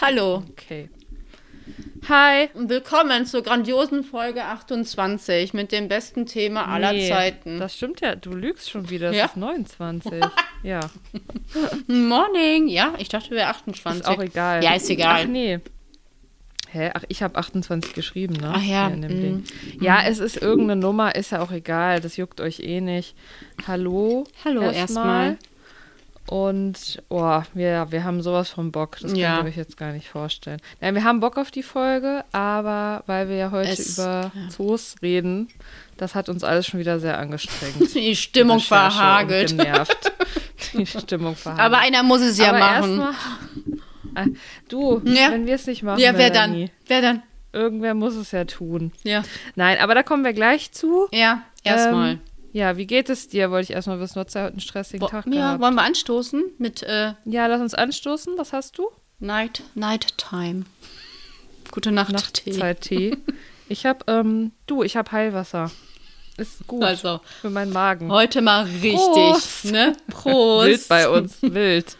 Hallo Okay. Hi. und willkommen zur grandiosen Folge 28 mit dem besten Thema aller Nee, Zeiten. Das stimmt ja, du lügst schon wieder. Es Ja? ist 29. ja. Morning. Ja, ich dachte, wir 28. Ist auch egal. Ja, ist egal. Ach nee. Hä? Ach, ich habe 28 geschrieben, ne? Ach ja, mm, Ding. Ja, es ist irgendeine Nummer, ist ja auch egal. Das juckt euch eh nicht. Hallo. Hallo erstmal. Und, oh, wir, wir haben sowas von Bock. Das Ja. könnt ihr euch jetzt gar nicht vorstellen. Nein, wir haben Bock auf die Folge, aber weil wir ja heute Es- über ja. Zoos reden, das hat uns alles schon wieder sehr angestrengt. Die Stimmung Recherche verhagelt. Genervt. Die Stimmung verhagelt. Aber einer muss es ja Aber machen. erstmal- Äh, Du, Ja. wenn wir es nicht machen, Ja, wer dann? Wer dann? Irgendwer muss es ja tun. Ja. Nein, aber da kommen wir gleich zu. Ja, erstmal. Ähm, ja, wie geht es dir? Wollte ich erstmal wissen. Du hast ja heute einen stressigen Wo- Tag ja, gehabt. wollen wir anstoßen mit äh, Ja, lass uns anstoßen. Was hast du? Night, Night Time. Gute Nacht, Tee. Nachtzeit-Tee. ich habe, ähm, du, ich habe Heilwasser. Ist gut Also, für meinen Magen. heute mal richtig, Prost. ne? Prost. Wild bei uns, wild.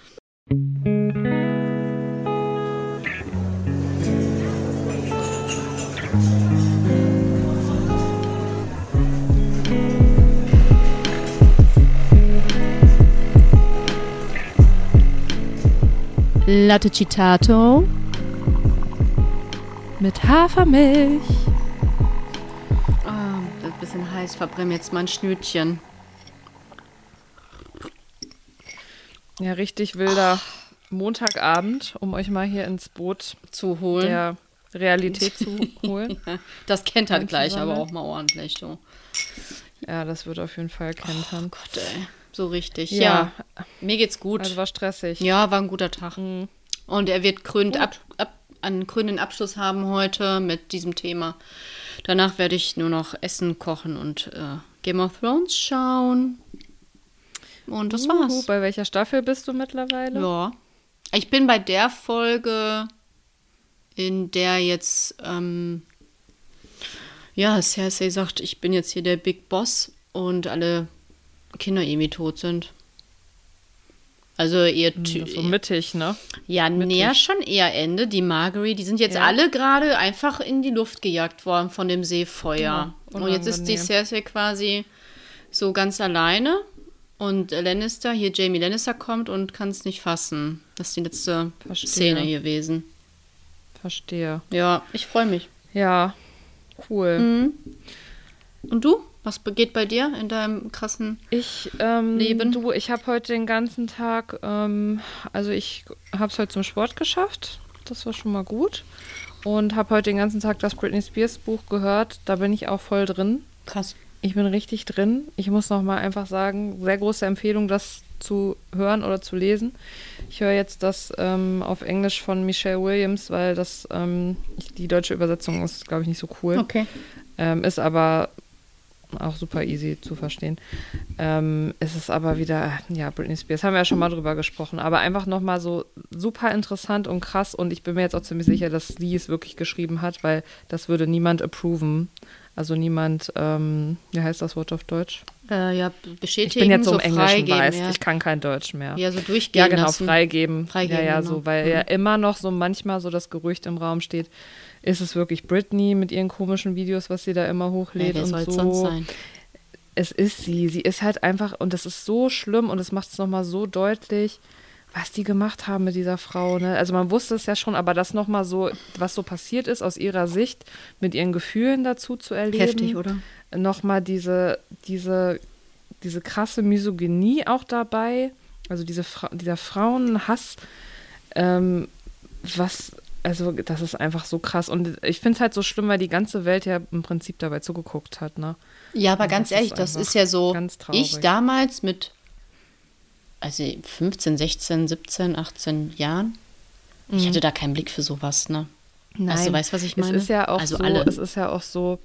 Latte Citato. Mit Hafermilch. Das ist ein bisschen heiß, verbrenne jetzt mein Schnütchen. Ja, richtig wilder Montagabend, um euch mal hier ins Boot Zu holen. der Realität zu holen. Das kennt halt du, gleich, aber auch mal ordentlich. So. Ja, das wird auf jeden Fall kentern. Gott, ey. So richtig. Ja. Ja. Mir geht's gut. Also war stressig. ja, war ein guter Tag. Mhm. Und er wird krönend ab, ab, einen krönenden Abschluss haben heute mit diesem Thema. Danach werde ich nur noch Essen kochen und äh, Game of Thrones schauen. Und das Uhu, war's. bei welcher Staffel bist du mittlerweile? Ja. Ich bin bei der Folge, in der jetzt, ähm, ja, Cersei sagt, ich bin jetzt hier der Big Boss und alle Kinder irgendwie tot sind. Also ihr Hm, So mittig, ne? ja, mittig. näher schon eher Ende. Die Margery, die sind jetzt Ja. alle gerade einfach in die Luft gejagt worden von dem Seefeuer. Ja, und jetzt ist die. Cersei quasi so ganz alleine. Und Lannister, hier Jamie Lannister kommt und kann es nicht fassen. Das ist die letzte Verstehe. Szene gewesen. Verstehe. Ja, ich freue mich. Ja, cool. Mhm. Und du? Was geht bei dir in deinem krassen. Ich, ähm, Leben? du, ich habe heute den ganzen Tag, ähm, also ich habe es heute zum Sport geschafft. Das war schon mal gut. Und habe heute den ganzen Tag das Britney Spears Buch gehört. Da bin ich auch voll drin. Krass. Ich bin richtig drin. Ich muss noch mal einfach sagen, sehr große Empfehlung, das zu hören oder zu lesen. Ich höre jetzt das ähm, auf Englisch von Michelle Williams, weil das ähm, die deutsche Übersetzung ist, glaube ich, nicht so cool. Okay. Ähm, ist aber auch super easy zu verstehen. Ähm, es ist aber wieder, ja, Britney Spears, haben wir ja schon mal drüber gesprochen, aber einfach nochmal so super interessant und krass und ich bin mir jetzt auch ziemlich sicher, dass sie es wirklich geschrieben hat, weil das würde niemand approven. Also niemand, ähm, wie heißt das Wort auf Deutsch? Äh, ja, Ich bestätigen, bin jetzt so so im Englischen weiß, ja. ich kann kein Deutsch mehr. ja, so durchgehen Ja, genau, lassen. freigeben. Freigeben, ja, ja, genau. so, weil Mhm. ja immer noch so manchmal so das Gerücht im Raum steht, ist es wirklich Britney mit ihren komischen Videos, was sie da immer Ja, hochlädt wer und so. es sonst sein? Es ist sie. Sie ist halt einfach, und das ist so schlimm und es macht es nochmal so deutlich, was die gemacht haben mit dieser Frau. Ne? Also man wusste es ja schon, aber das nochmal so, was so passiert ist aus ihrer Sicht, mit ihren Gefühlen dazu zu erleben. Heftig, oder? Nochmal diese, diese, diese krasse Misogynie auch dabei, also diese Fra dieser Frauenhass, ähm, was, also das ist einfach so krass. Und ich finde es halt so schlimm, weil die ganze Welt ja im Prinzip dabei zugeguckt hat, ne? Ja, aber Und ganz das ehrlich, ist das ist ja so. Ich damals mit also 15, 16, 17, 18 Jahren, ich hatte da keinen Blick für sowas, ne? Also, weißt du, was ich meine? Es ist ja auch Also so, alle. es ist ja auch so,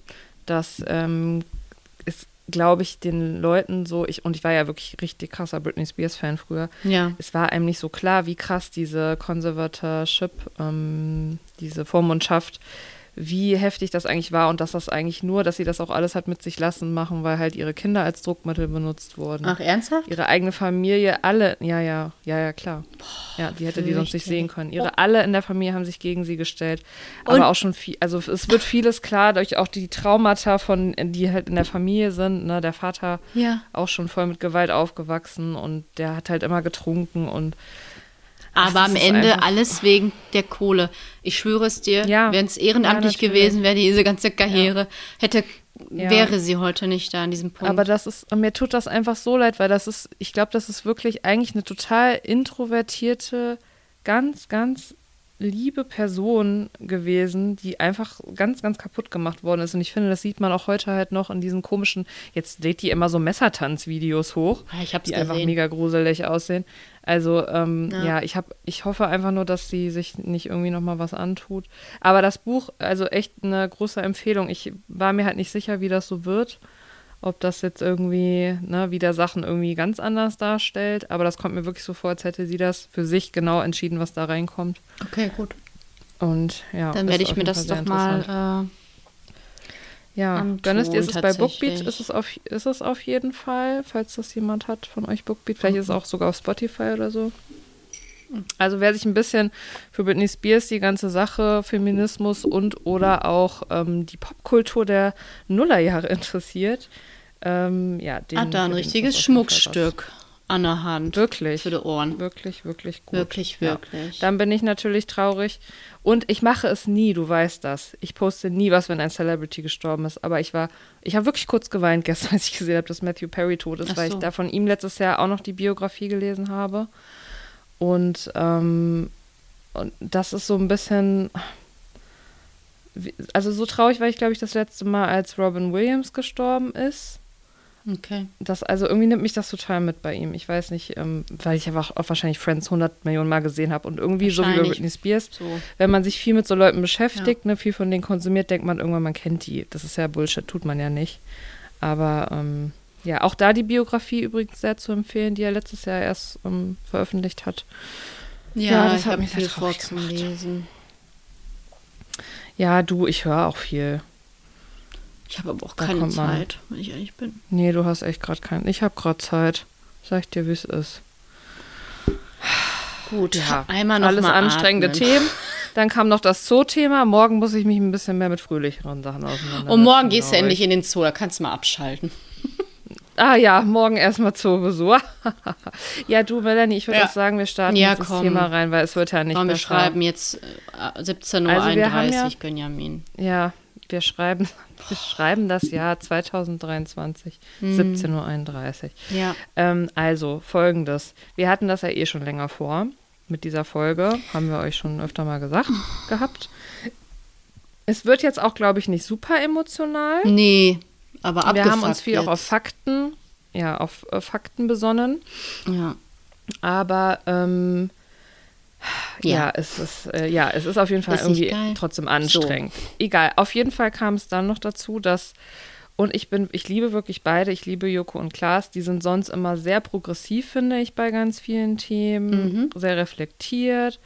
dass ähm, glaube ich, den Leuten so, ich, und ich war ja wirklich richtig krasser Britney Spears-Fan früher, Ja. es war einem nicht so klar, wie krass diese Conservatorship, ähm, diese Vormundschaft wie heftig das eigentlich war und dass das eigentlich nur, dass sie das auch alles hat mit sich lassen machen, weil halt ihre Kinder als Druckmittel benutzt wurden. Ach, ernsthaft? Ihre eigene Familie, alle, ja, ja, ja, ja, klar. ja, die hätte die sonst nicht sehen können. Ihre alle in der Familie haben sich gegen sie gestellt. Aber Und- auch schon viel, also es wird vieles klar durch auch die Traumata von, die halt in der Familie sind. Ne? Der Vater Ja. auch schon voll mit Gewalt aufgewachsen und der hat halt immer getrunken und Aber am Ende einfach- alles wegen der Kohle. Ich schwöre es dir, Ja. wenn es ehrenamtlich Ja, gewesen wäre, diese ganze Karriere, hätte, Ja. wäre sie heute nicht da an diesem Punkt. Aber das ist, mir tut das einfach so leid, weil das ist, ich glaube, das ist wirklich eigentlich eine total introvertierte, ganz, ganz liebe Person gewesen, die einfach ganz, ganz kaputt gemacht worden ist. Und ich finde, das sieht man auch heute halt noch in diesen komischen, jetzt lädt die immer so Messertanz-Videos hoch, Ja, ich hab's die einfach gesehen. mega gruselig aussehen. Also, ähm, Ja. ja, ich, hab, ich hoffe einfach nur, dass sie sich nicht irgendwie nochmal was antut. Aber das Buch, also echt eine große Empfehlung. Ich war mir halt nicht sicher, wie das so wird ob das jetzt irgendwie, ne, wieder Sachen irgendwie ganz anders darstellt. Aber das kommt mir wirklich so vor, als hätte sie das für sich genau entschieden, was da reinkommt. okay, gut. Und ja, Dann werde ich mir das doch mal. Äh, ja, antun, Gönn es dir, ist es bei Bookbeat, ist es, auf, ist es auf jeden Fall, falls das jemand hat von euch Bookbeat. Vielleicht ist es auch sogar auf Spotify oder so. Also wer sich ein bisschen für Britney Spears die ganze Sache, Feminismus und oder auch ähm, die Popkultur der Nullerjahre interessiert, ähm, ja, den, hat da ein richtiges. Schmuckstück an der Hand. Wirklich. Für die Ohren. Wirklich, wirklich gut. Wirklich, wirklich. Ja. Dann bin ich natürlich traurig. Und ich mache es nie, du weißt das. Ich poste nie was, wenn ein Celebrity gestorben ist. Aber ich war, ich habe wirklich kurz geweint gestern, als ich gesehen habe, dass Matthew Perry tot ist, Ach weil so. ich da von ihm letztes Jahr auch noch die Biografie gelesen habe. Und, ähm, und das ist so ein bisschen. Also so traurig war ich, glaube ich, das letzte Mal, als Robin Williams gestorben ist Okay. das, also irgendwie nimmt mich das total mit bei ihm. Ich weiß nicht, ähm, weil ich einfach auch wahrscheinlich Friends 100 Millionen Mal gesehen habe und irgendwie so wie bei. Britney Spears, So. wenn man sich viel mit so Leuten beschäftigt, ne, viel von denen konsumiert, denkt man irgendwann, man kennt die. Das ist ja Bullshit, tut man ja nicht. Aber ähm, ja, auch da die Biografie übrigens sehr zu empfehlen, die er letztes Jahr erst ähm, veröffentlicht hat. Ja, Ja, das hat habe mich viel vorzulesen. Ja, du, ich höre auch viel. Ich habe aber auch Da keine Zeit, wenn ich ehrlich bin. Nee, du hast echt gerade keinen. Ich habe gerade Zeit. Sag ich dir, wie es ist. Gut, Ja, einmal noch alles anstrengende atmen. Themen. Dann kam noch das Zoo-Thema. Morgen muss ich mich ein bisschen mehr mit fröhlicheren Sachen auseinandersetzen. Und morgen gehst du endlich ich. in den Zoo, da kannst du mal abschalten. Ah ja, morgen erstmal Zoobesuch. ja, du, Melanie, ich würde Ja. auch sagen, wir starten Ja, jetzt das. Thema rein, weil es wird ja nicht Komm, wir besser. schreiben jetzt äh, 17.31 Uhr, Also wir ja- Benjamin. Ja, wir schreiben, wir schreiben das Jahr 2023, Mhm. 17.31 Uhr. Ja. Ähm, also, folgendes. Wir hatten das ja eh schon länger vor mit dieser Folge. Haben wir euch schon öfter mal gesagt gehabt. Es wird jetzt auch, glaube ich, nicht super emotional. Nee, aber abgefuckt Wir haben uns viel jetzt. auch auf Fakten, ja, auf äh, Fakten besonnen. Ja. Aber ähm, ja. Ja. es ist äh, ja, es ist auf jeden Fall Ist irgendwie trotzdem anstrengend. Egal, auf jeden Fall kam es dann noch dazu, dass und ich bin, ich liebe wirklich beide. Ich liebe Joko und Klaas. Die sind sonst immer sehr progressiv, finde ich, bei ganz vielen Themen. Sehr reflektiert.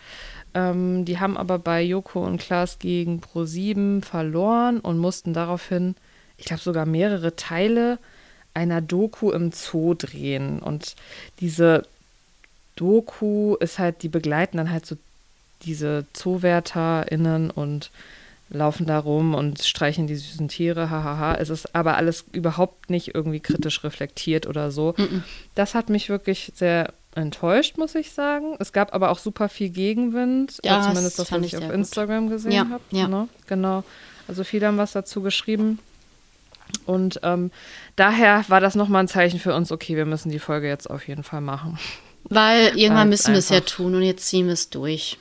Ähm, die haben aber bei Joko und Klaas gegen Pro7 verloren und mussten daraufhin, ich glaube, sogar mehrere Teile einer Doku im Zoo drehen. Und diese Doku ist halt, die begleiten dann halt so diese ZoowärterInnen und laufen da rum und streichen die süßen Tiere, hahaha. Es ist aber alles überhaupt nicht irgendwie kritisch reflektiert oder so. Das hat mich wirklich sehr enttäuscht, muss ich sagen. Es gab aber auch super viel Gegenwind, äh, zumindest das, was ich auf gut. Instagram gesehen Ja, habe. ja. Ne? Genau. Also viele haben was dazu geschrieben. Und ähm, daher war das nochmal ein Zeichen für uns, okay, wir müssen die Folge jetzt auf jeden Fall machen. Weil irgendwann müssen wir es ja tun und jetzt ziehen wir es durch.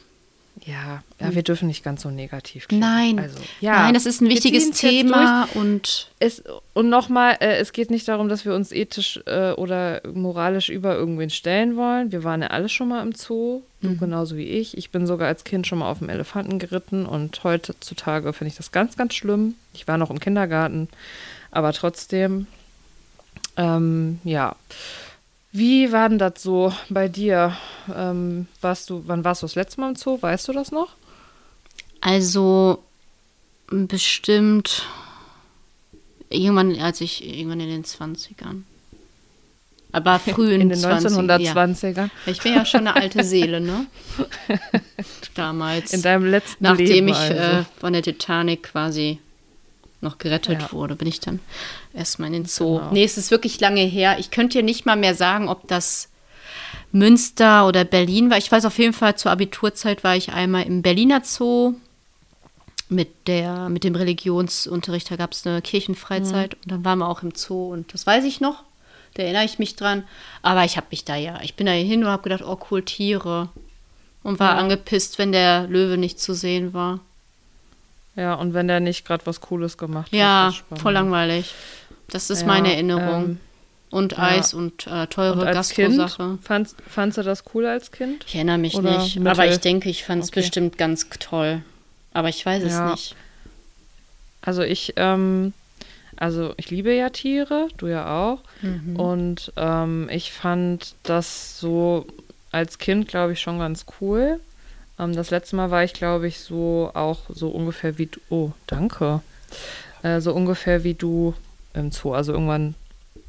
Ja, ja, wir dürfen nicht ganz so negativ klingen. Nein, also, ja, nein, das ist ein wichtiges Thema und Es, und nochmal, äh, es geht nicht darum, dass wir uns ethisch äh, oder moralisch über irgendwen stellen wollen. Wir waren ja alle schon mal im Zoo, du genauso wie ich. Ich bin sogar als Kind schon mal auf dem Elefanten geritten und heutzutage finde ich das ganz, ganz schlimm. Ich war noch im Kindergarten, aber trotzdem, ähm, ja. Wie war denn das so bei dir? Ähm, warst du, wann warst du das letzte Mal im Zoo? Weißt du das noch? also bestimmt irgendwann, als ich irgendwann in den 20ern. Aber früh in, In den 20ern, 1920ern. Ja. Ich bin ja schon eine alte Seele, ne? Damals. In deinem letzten Nachdem Leben ich also. äh, von der Titanic quasi noch gerettet Ja. wurde, bin ich dann erstmal in den Zoo. Genau. Nee, es ist wirklich lange her. Ich könnte dir nicht mal mehr sagen, ob das Münster oder Berlin war. Ich weiß auf jeden Fall, zur Abiturzeit war ich einmal im Berliner Zoo mit, der, mit dem Religionsunterricht. Da gab es eine Kirchenfreizeit und dann waren wir auch im Zoo und das weiß ich noch. Da erinnere ich mich dran. Aber ich habe mich da ja, ich bin da hin und habe gedacht, oh cool, Tiere. Und war Ja. angepisst, wenn der Löwe nicht zu sehen war. Ja, und wenn der nicht gerade was Cooles gemacht hat. Ja, ist spannend. voll langweilig. Das ist Ja, meine Erinnerung. ähm, und ja. Eis und äh, teure Und als Kind, Gastro-Sache. fandst, fandst du das cool als Kind? Ich erinnere mich Oder nicht. Mittel? Aber ich denke, ich fand es Okay. bestimmt ganz toll. Aber ich weiß es Ja. nicht. Also ich, ähm, also ich liebe ja Tiere, du ja auch. Mhm. Und ähm, ich fand das so als Kind, glaube ich, schon ganz cool. Ähm, das letzte Mal war ich, glaube ich, so auch so ungefähr wie du. Oh, danke. Äh, so ungefähr wie du im Zoo. Also irgendwann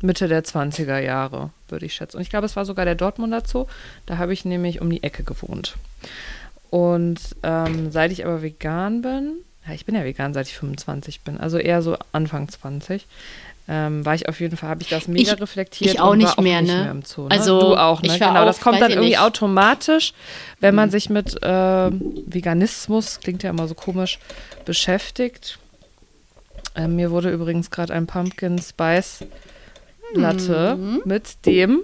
Mitte der 20er Jahre, würde ich schätzen. Und ich glaube, es war sogar der Dortmunder Zoo. Da habe ich nämlich um die Ecke gewohnt. Und ähm, seit ich aber vegan bin, ja, ich bin ja vegan, seit ich 25 bin, also eher so Anfang 20, ähm, war ich auf jeden Fall, habe ich das mega Ich- reflektiert. ich auch nicht war mehr, nicht ne? mehr im Zoo. Ne? Also, du auch, ne? Genau, das auch, kommt dann irgendwie nicht. automatisch, wenn man sich mit äh, Veganismus, klingt ja immer so komisch, beschäftigt. Ähm, mir wurde übrigens gerade ein Pumpkin Spice Latte Mhm. mit dem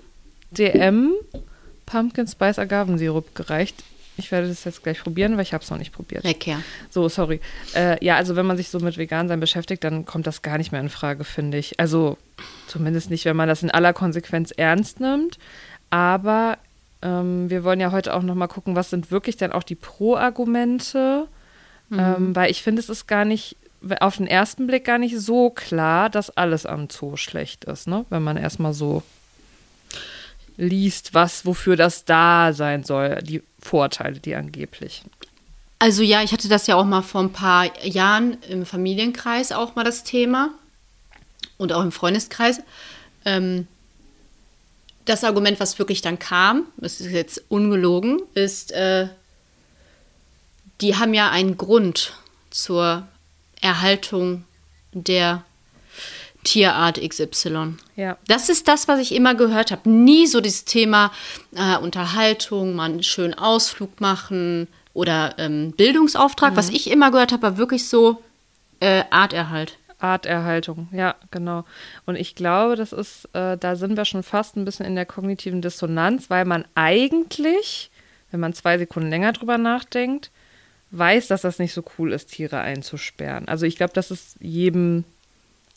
DM Pumpkin Spice Agavensirup gereicht. Ich werde das jetzt gleich probieren, weil ich habe es noch nicht probiert. Lecker. So, sorry. Äh, ja, also wenn man sich so mit Vegansein beschäftigt, dann kommt das gar nicht mehr in Frage, finde ich. Also zumindest nicht, wenn man das in aller Konsequenz ernst nimmt. Aber ähm, wir wollen ja heute auch noch mal gucken, was sind wirklich dann auch die Pro-Argumente. Ähm, weil ich finde, es ist gar nicht, auf den ersten Blick gar nicht so klar, dass alles am Zoo schlecht ist, ne? Wenn man erstmal so liest, was, wofür das da sein soll, die Vorteile, die angeblichen. Also ja, ich hatte das ja auch mal vor ein paar Jahren im Familienkreis auch mal das Thema und auch im Freundeskreis. Ähm, das Argument, was wirklich dann kam, das ist jetzt ungelogen, ist, äh, die haben ja einen Grund zur Erhaltung der Tierart XY. Ja. Das ist das, was ich immer gehört habe. Nie so dieses Thema äh, Unterhaltung, mal einen schönen Ausflug machen oder ähm, Bildungsauftrag. Was ich immer gehört habe, war wirklich so äh, Arterhalt. Arterhaltung, ja, genau. Und ich glaube, das ist, äh, da sind wir schon fast ein bisschen in der kognitiven Dissonanz, weil man eigentlich, wenn man zwei Sekunden länger drüber nachdenkt, weiß, dass das nicht so cool ist, Tiere einzusperren. Also ich glaube, das ist jedem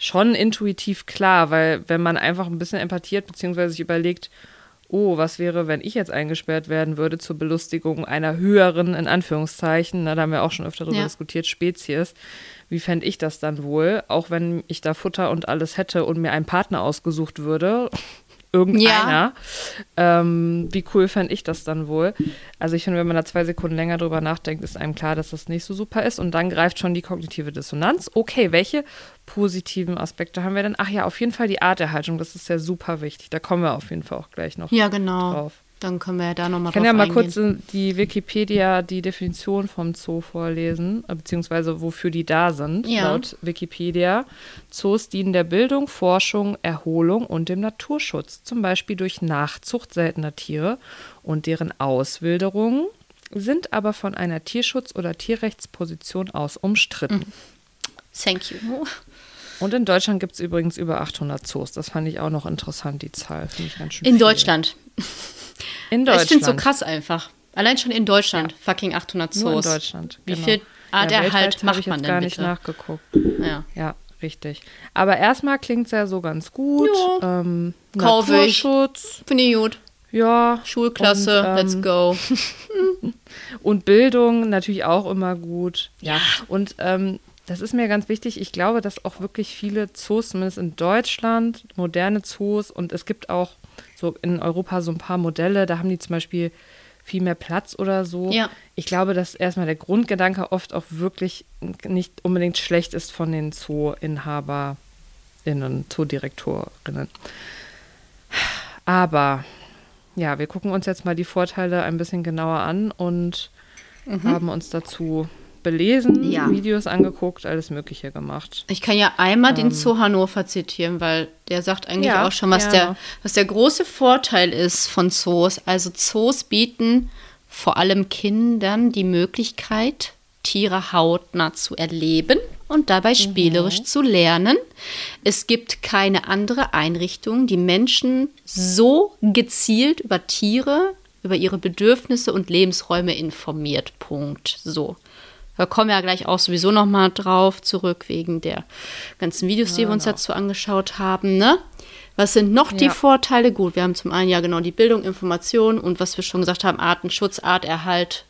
schon intuitiv klar, weil wenn man einfach ein bisschen empathiert, beziehungsweise sich überlegt, oh, was wäre, wenn ich jetzt eingesperrt werden würde zur Belustigung einer höheren, in Anführungszeichen, na, da haben wir auch schon öfter darüber Ja. diskutiert, Spezies. Wie fände ich das dann wohl, auch wenn ich da Futter und alles hätte und mir ein Partner ausgesucht würde? Irgendeiner. Ähm, wie cool fände ich das dann wohl? Also ich finde, wenn man da zwei Sekunden länger drüber nachdenkt, ist einem klar, dass das nicht so super ist. Und dann greift schon die kognitive Dissonanz. Okay, welche positiven Aspekte haben wir denn? Ach ja, auf jeden Fall die Arterhaltung. Das ist ja super wichtig. Da kommen wir auf jeden Fall auch gleich noch Ja, genau. drauf. Dann können wir ja da nochmal Ich kann drauf ja mal eingehen. kurz die Wikipedia die Definition vom Zoo vorlesen, äh, beziehungsweise wofür die da sind, Ja. laut Wikipedia. Zoos dienen der Bildung, Forschung, Erholung und dem Naturschutz, zum Beispiel durch Nachzucht seltener Tiere und deren Auswilderung, sind aber von einer Tierschutz- oder Tierrechtsposition aus umstritten. Thank you. Und in Deutschland gibt es übrigens über 800 Zoos. Das fand ich auch noch interessant, die Zahl. Ich ganz schön In viel. Deutschland. In Das Deutschland. stimmt so krass einfach. Allein schon in Deutschland. Fucking 800 Zoos. Nur in Deutschland. Wie genau. viel Arterhalt weltweit habe macht ich man denn gar nicht bitte? nachgeguckt. Ja. Ja, richtig. Aber erstmal klingt es ja so ganz gut. Ja. Ähm, Kauf ich. Naturschutz, Finde ich gut. ja. Schulklasse, Und, ähm, let's go. Und Bildung natürlich auch immer gut. Ja. Und ähm, das ist mir ganz wichtig. Ich glaube, dass auch wirklich viele Zoos, zumindest in Deutschland, moderne Zoos und es gibt auch so in Europa so ein paar Modelle. Da haben die zum Beispiel viel mehr Platz oder so. Ja. Ich glaube, dass erstmal der Grundgedanke oft auch wirklich nicht unbedingt schlecht ist von den Zooinhaberinnen, Zoodirektorinnen. Aber ja, wir gucken uns jetzt mal die Vorteile ein bisschen genauer an und haben uns dazu belesen, Ja. Videos angeguckt, alles Mögliche gemacht. Ich kann ja einmal den Zoo Hannover zitieren, weil der sagt eigentlich Ähm. Ja, auch schon, was gerne. der, was der große Vorteil ist von Zoos. Also Zoos bieten vor allem Kindern die Möglichkeit, Tiere hautnah zu erleben und dabei Mhm. spielerisch zu lernen. Es gibt keine andere Einrichtung, die Menschen so gezielt über Tiere, über ihre Bedürfnisse und Lebensräume informiert. Punkt. So. Da kommen wir ja gleich auch sowieso noch mal drauf zurück, wegen der ganzen Videos, die wir uns Genau. dazu angeschaut haben. Ne? Was sind noch die Ja. Vorteile? Gut, wir haben zum einen ja genau die Bildung, Information und was wir schon gesagt haben, Artenschutz, Arterhalt.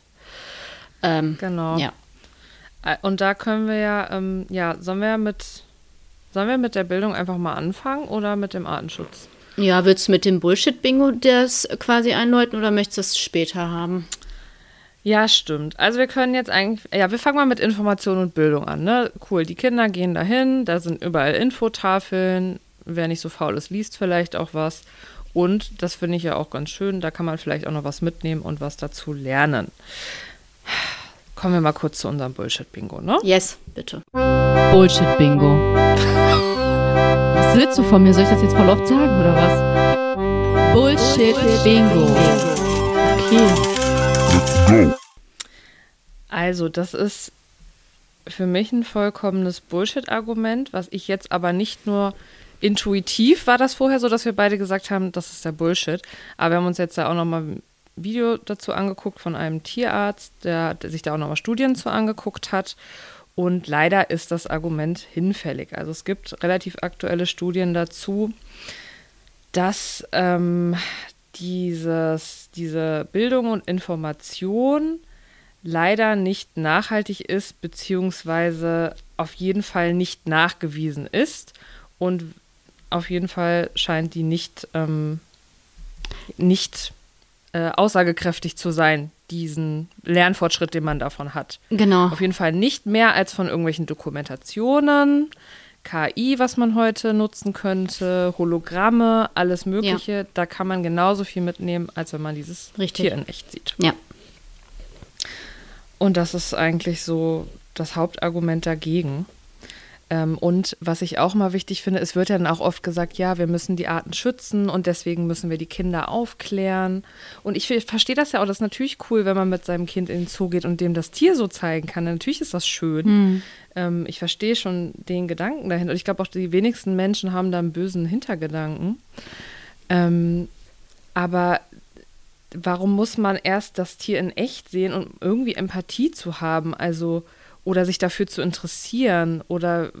Ähm, Genau. Ja. Äh, Und da können wir ja, ähm, ja, sollen wir mit, sollen wir mit der Bildung einfach mal anfangen oder mit dem Artenschutz? ja, willst du mit dem Bullshit-Bingo das quasi einläuten oder möchtest du es später haben? Ja, stimmt. Also wir können jetzt eigentlich, ja, wir fangen mal mit Information und Bildung an, ne? Cool, die Kinder gehen dahin, da sind überall Infotafeln, wer nicht so faul ist, liest vielleicht auch was. Und das finde ich ja auch ganz schön, da kann man vielleicht auch noch was mitnehmen und was dazu lernen. Kommen wir mal kurz zu unserem Bullshit-Bingo, ne? Yes, bitte. Bullshit-Bingo. Was willst du von mir? Soll ich das jetzt voll oft sagen oder was? Bullshit-Bingo. Okay. Also, das ist für mich ein vollkommenes Bullshit-Argument, was ich jetzt aber nicht nur intuitiv war das vorher so, dass wir beide gesagt haben, das ist der Bullshit. Aber wir haben uns jetzt da auch nochmal ein Video dazu angeguckt von einem Tierarzt, der, der sich da auch nochmal Studien zu angeguckt hat. Und leider ist das Argument hinfällig. Also es gibt relativ aktuelle Studien dazu, dass ähm, dieses, diese Bildung und Information leider nicht nachhaltig ist, beziehungsweise auf jeden Fall nicht nachgewiesen ist. Und auf jeden Fall scheint die nicht, ähm, nicht äh, aussagekräftig zu sein, diesen Lernfortschritt, den man davon hat. Genau. Auf jeden Fall nicht mehr als von irgendwelchen Dokumentationen, KI, was man heute nutzen könnte, Hologramme, alles Mögliche. Da kann man genauso viel mitnehmen, als wenn man dieses Richtig. Tier in echt sieht. Ja. Und das ist eigentlich so das Hauptargument dagegen. Ähm, und was ich auch mal wichtig finde, es wird ja dann auch oft gesagt, ja, wir müssen die Arten schützen und deswegen müssen wir die Kinder aufklären. Und ich, ich verstehe das ja auch, das ist natürlich cool, wenn man mit seinem Kind in den Zoo geht und dem das Tier so zeigen kann. Natürlich ist das schön. Ähm, ich verstehe schon den Gedanken dahinter. Und ich glaube auch, die wenigsten Menschen haben da einen bösen Hintergedanken. Ähm, aber warum muss man erst das Tier in echt sehen, um irgendwie Empathie zu haben? Also, oder sich dafür zu interessieren oder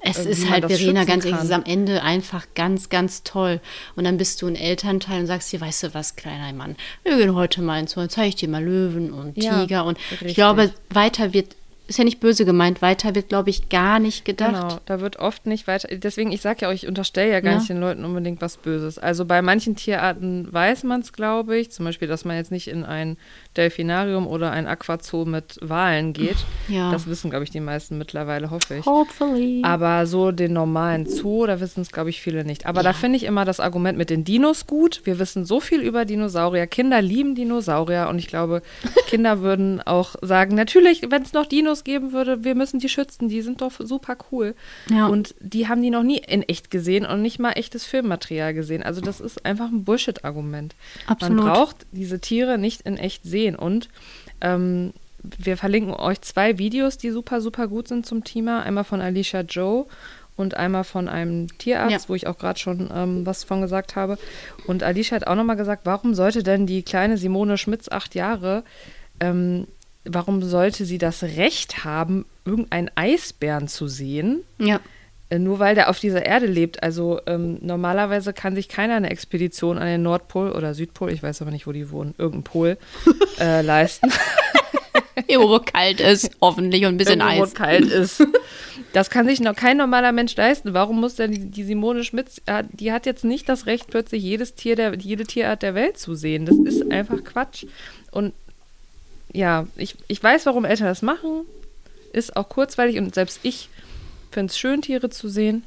Es ist halt, Verena, ganz ehrlich, ist am Ende einfach ganz, ganz toll. Und dann bist du ein Elternteil und sagst dir, weißt du was, kleiner Mann, wir gehen heute mal ins Zoo, zeige ich dir mal Löwen und Ja, Tiger. Und ich richtig. glaube, weiter wird, ist ja nicht böse gemeint, weiter wird, glaube ich, gar nicht gedacht. Genau, da wird oft nicht weiter. Deswegen, ich sage ja auch, ich unterstelle ja gar Ja. nicht den Leuten unbedingt was Böses. Also bei manchen Tierarten weiß man es, glaube ich. Zum Beispiel, dass man jetzt nicht in ein Delfinarium oder ein Aquazoo mit Walen geht. Ja. Das wissen, glaube ich, die meisten mittlerweile, hoffe ich. Hopefully. Aber so den normalen Zoo, da wissen es, glaube ich, viele nicht. Aber da finde ich immer das Argument mit den Dinos gut. Wir wissen so viel über Dinosaurier. Kinder lieben Dinosaurier und ich glaube, Kinder würden auch sagen, natürlich, wenn es noch Dinos geben würde, wir müssen die schützen. Die sind doch super cool. Ja. Und die haben die noch nie in echt gesehen und nicht mal echtes Filmmaterial gesehen. Also das ist einfach ein Bullshit-Argument. Absolut. Man braucht diese Tiere nicht in echt sehen. Und ähm, wir verlinken euch zwei Videos, die super, super gut sind zum Thema. Einmal von Alicia Joe und einmal von einem Tierarzt, Ja. wo ich auch gerade schon ähm, was von gesagt habe. Und Alicia hat auch nochmal gesagt, warum sollte denn die kleine Simone Schmitz, acht Jahre, ähm, warum sollte sie das Recht haben, irgendeinen Eisbären zu sehen? ja. Äh, Nur weil der auf dieser Erde lebt. Also ähm, normalerweise kann sich keiner eine Expedition an den Nordpol oder Südpol, ich weiß aber nicht, wo die wohnen, irgendein Pol, äh, leisten. Irgendwo, wo kalt ist, hoffentlich und ein bisschen Irgendwo, wo Eis. kalt ist. Das kann sich noch kein normaler Mensch leisten. Warum muss denn die, die Simone Schmitz, äh, die hat jetzt nicht das Recht, plötzlich jedes Tier der, jede Tierart der Welt zu sehen. Das ist einfach Quatsch. Und ja, ich, ich weiß, warum Eltern das machen. Ist auch kurzweilig und selbst ich finde es schön, Tiere zu sehen.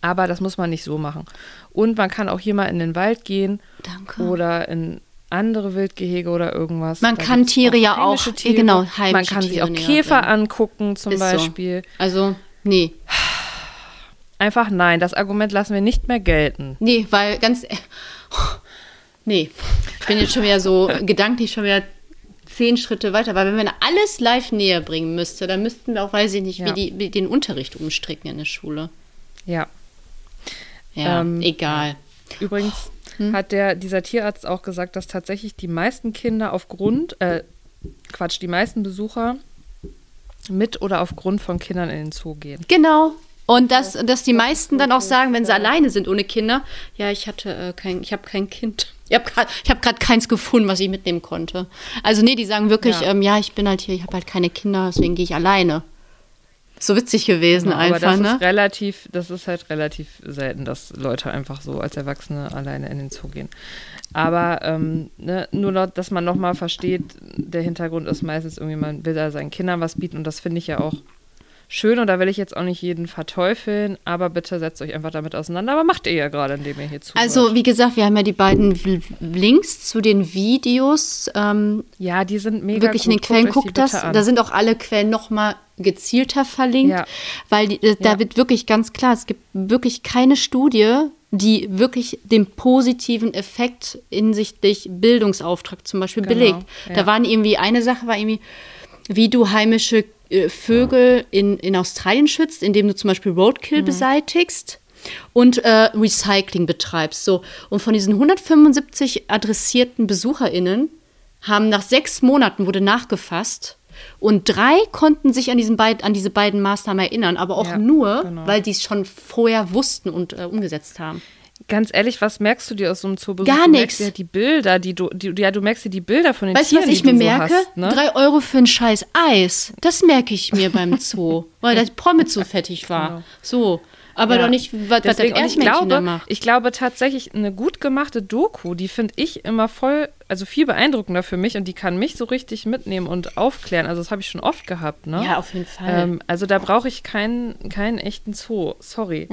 Aber das muss man nicht so machen. Und man kann auch hier mal in den Wald gehen Danke. oder in andere Wildgehege oder irgendwas. Man Da kann Tiere ja auch- ja, Tiere. genau, Man heimische kann sich auch Käfer bringen. angucken zum Ist so. Beispiel. Also, nee. Einfach nein, das Argument lassen wir nicht mehr gelten. Nee, weil ganz. Nee. Ich bin jetzt schon wieder so gedanklich schon wieder zehn Schritte weiter, weil wenn man alles live näher bringen müsste, dann müssten wir auch, weiß ich nicht, Ja. wie, die, wie den Unterricht umstricken in der Schule. Ja. Ja, Ähm, egal. Übrigens Hm? hat der, dieser Tierarzt auch gesagt, dass tatsächlich die meisten Kinder aufgrund, äh, Quatsch, die meisten Besucher mit oder aufgrund von Kindern in den Zoo gehen. Genau. Und dass, dass die meisten dann auch sagen, wenn sie alleine sind ohne Kinder, ja, ich hatte äh, kein, ich habe kein Kind. Ich habe gerade hab grad keins gefunden, was ich mitnehmen konnte. Also nee, die sagen wirklich, Ja. ähm, ja ich bin halt hier, ich habe halt keine Kinder, deswegen gehe ich alleine. So witzig gewesen Genau, aber einfach, das ne? ist relativ, das ist halt relativ selten, dass Leute einfach so als Erwachsene alleine in den Zoo gehen. Aber ähm, ne, nur noch, dass man nochmal versteht, der Hintergrund ist meistens irgendwie, man will da seinen Kindern was bieten und das finde ich ja auch schön und da will ich jetzt auch nicht jeden verteufeln, aber bitte setzt euch einfach damit auseinander. Aber macht ihr ja gerade, indem ihr hier zuhört. Also, wie gesagt, wir haben ja die beiden Links zu den Videos. Ähm, ja, die sind mega wirklich in den gut. Quellen, die guckt das. Da sind auch alle Quellen nochmal gezielter verlinkt, Ja. weil die, äh, da Ja. wird wirklich ganz klar, es gibt wirklich keine Studie, die wirklich den positiven Effekt hinsichtlich Bildungsauftrag zum Beispiel Genau, belegt. ja. Da waren irgendwie, eine Sache war irgendwie, wie du heimische äh, Vögel in, in Australien schützt, indem du zum Beispiel Roadkill Mhm. beseitigst und äh, Recycling betreibst. So. Und von diesen 175 adressierten BesucherInnen haben nach sechs Monaten wurde nachgefasst und drei konnten sich an, diesen beid, an diese beiden Maßnahmen erinnern, aber auch Ja, nur, genau. weil die es schon vorher wussten und äh, umgesetzt haben. Ganz ehrlich, was merkst du dir aus so einem Zoobesuch? Gar merkst dir die Bilder, die du, die, ja, du merkst dir die Bilder von den Weißt du, Tieren, was ich die mir du merke? So hast, ne? Drei Euro für ein scheiß Eis. Das merke ich mir beim Zoo, weil der Pommes so fettig war. Genau. So. Aber Ja. doch nicht, was, was das Deswegen, und ich Erdmännchen da glaube, macht. ich glaube tatsächlich, eine gut gemachte Doku, die finde ich immer voll, also viel beeindruckender für mich und die kann mich so richtig mitnehmen und aufklären. Also das habe ich schon oft gehabt, ne? Ja, auf jeden Fall. Ähm, also da brauche ich keinen, keinen echten Zoo. Sorry.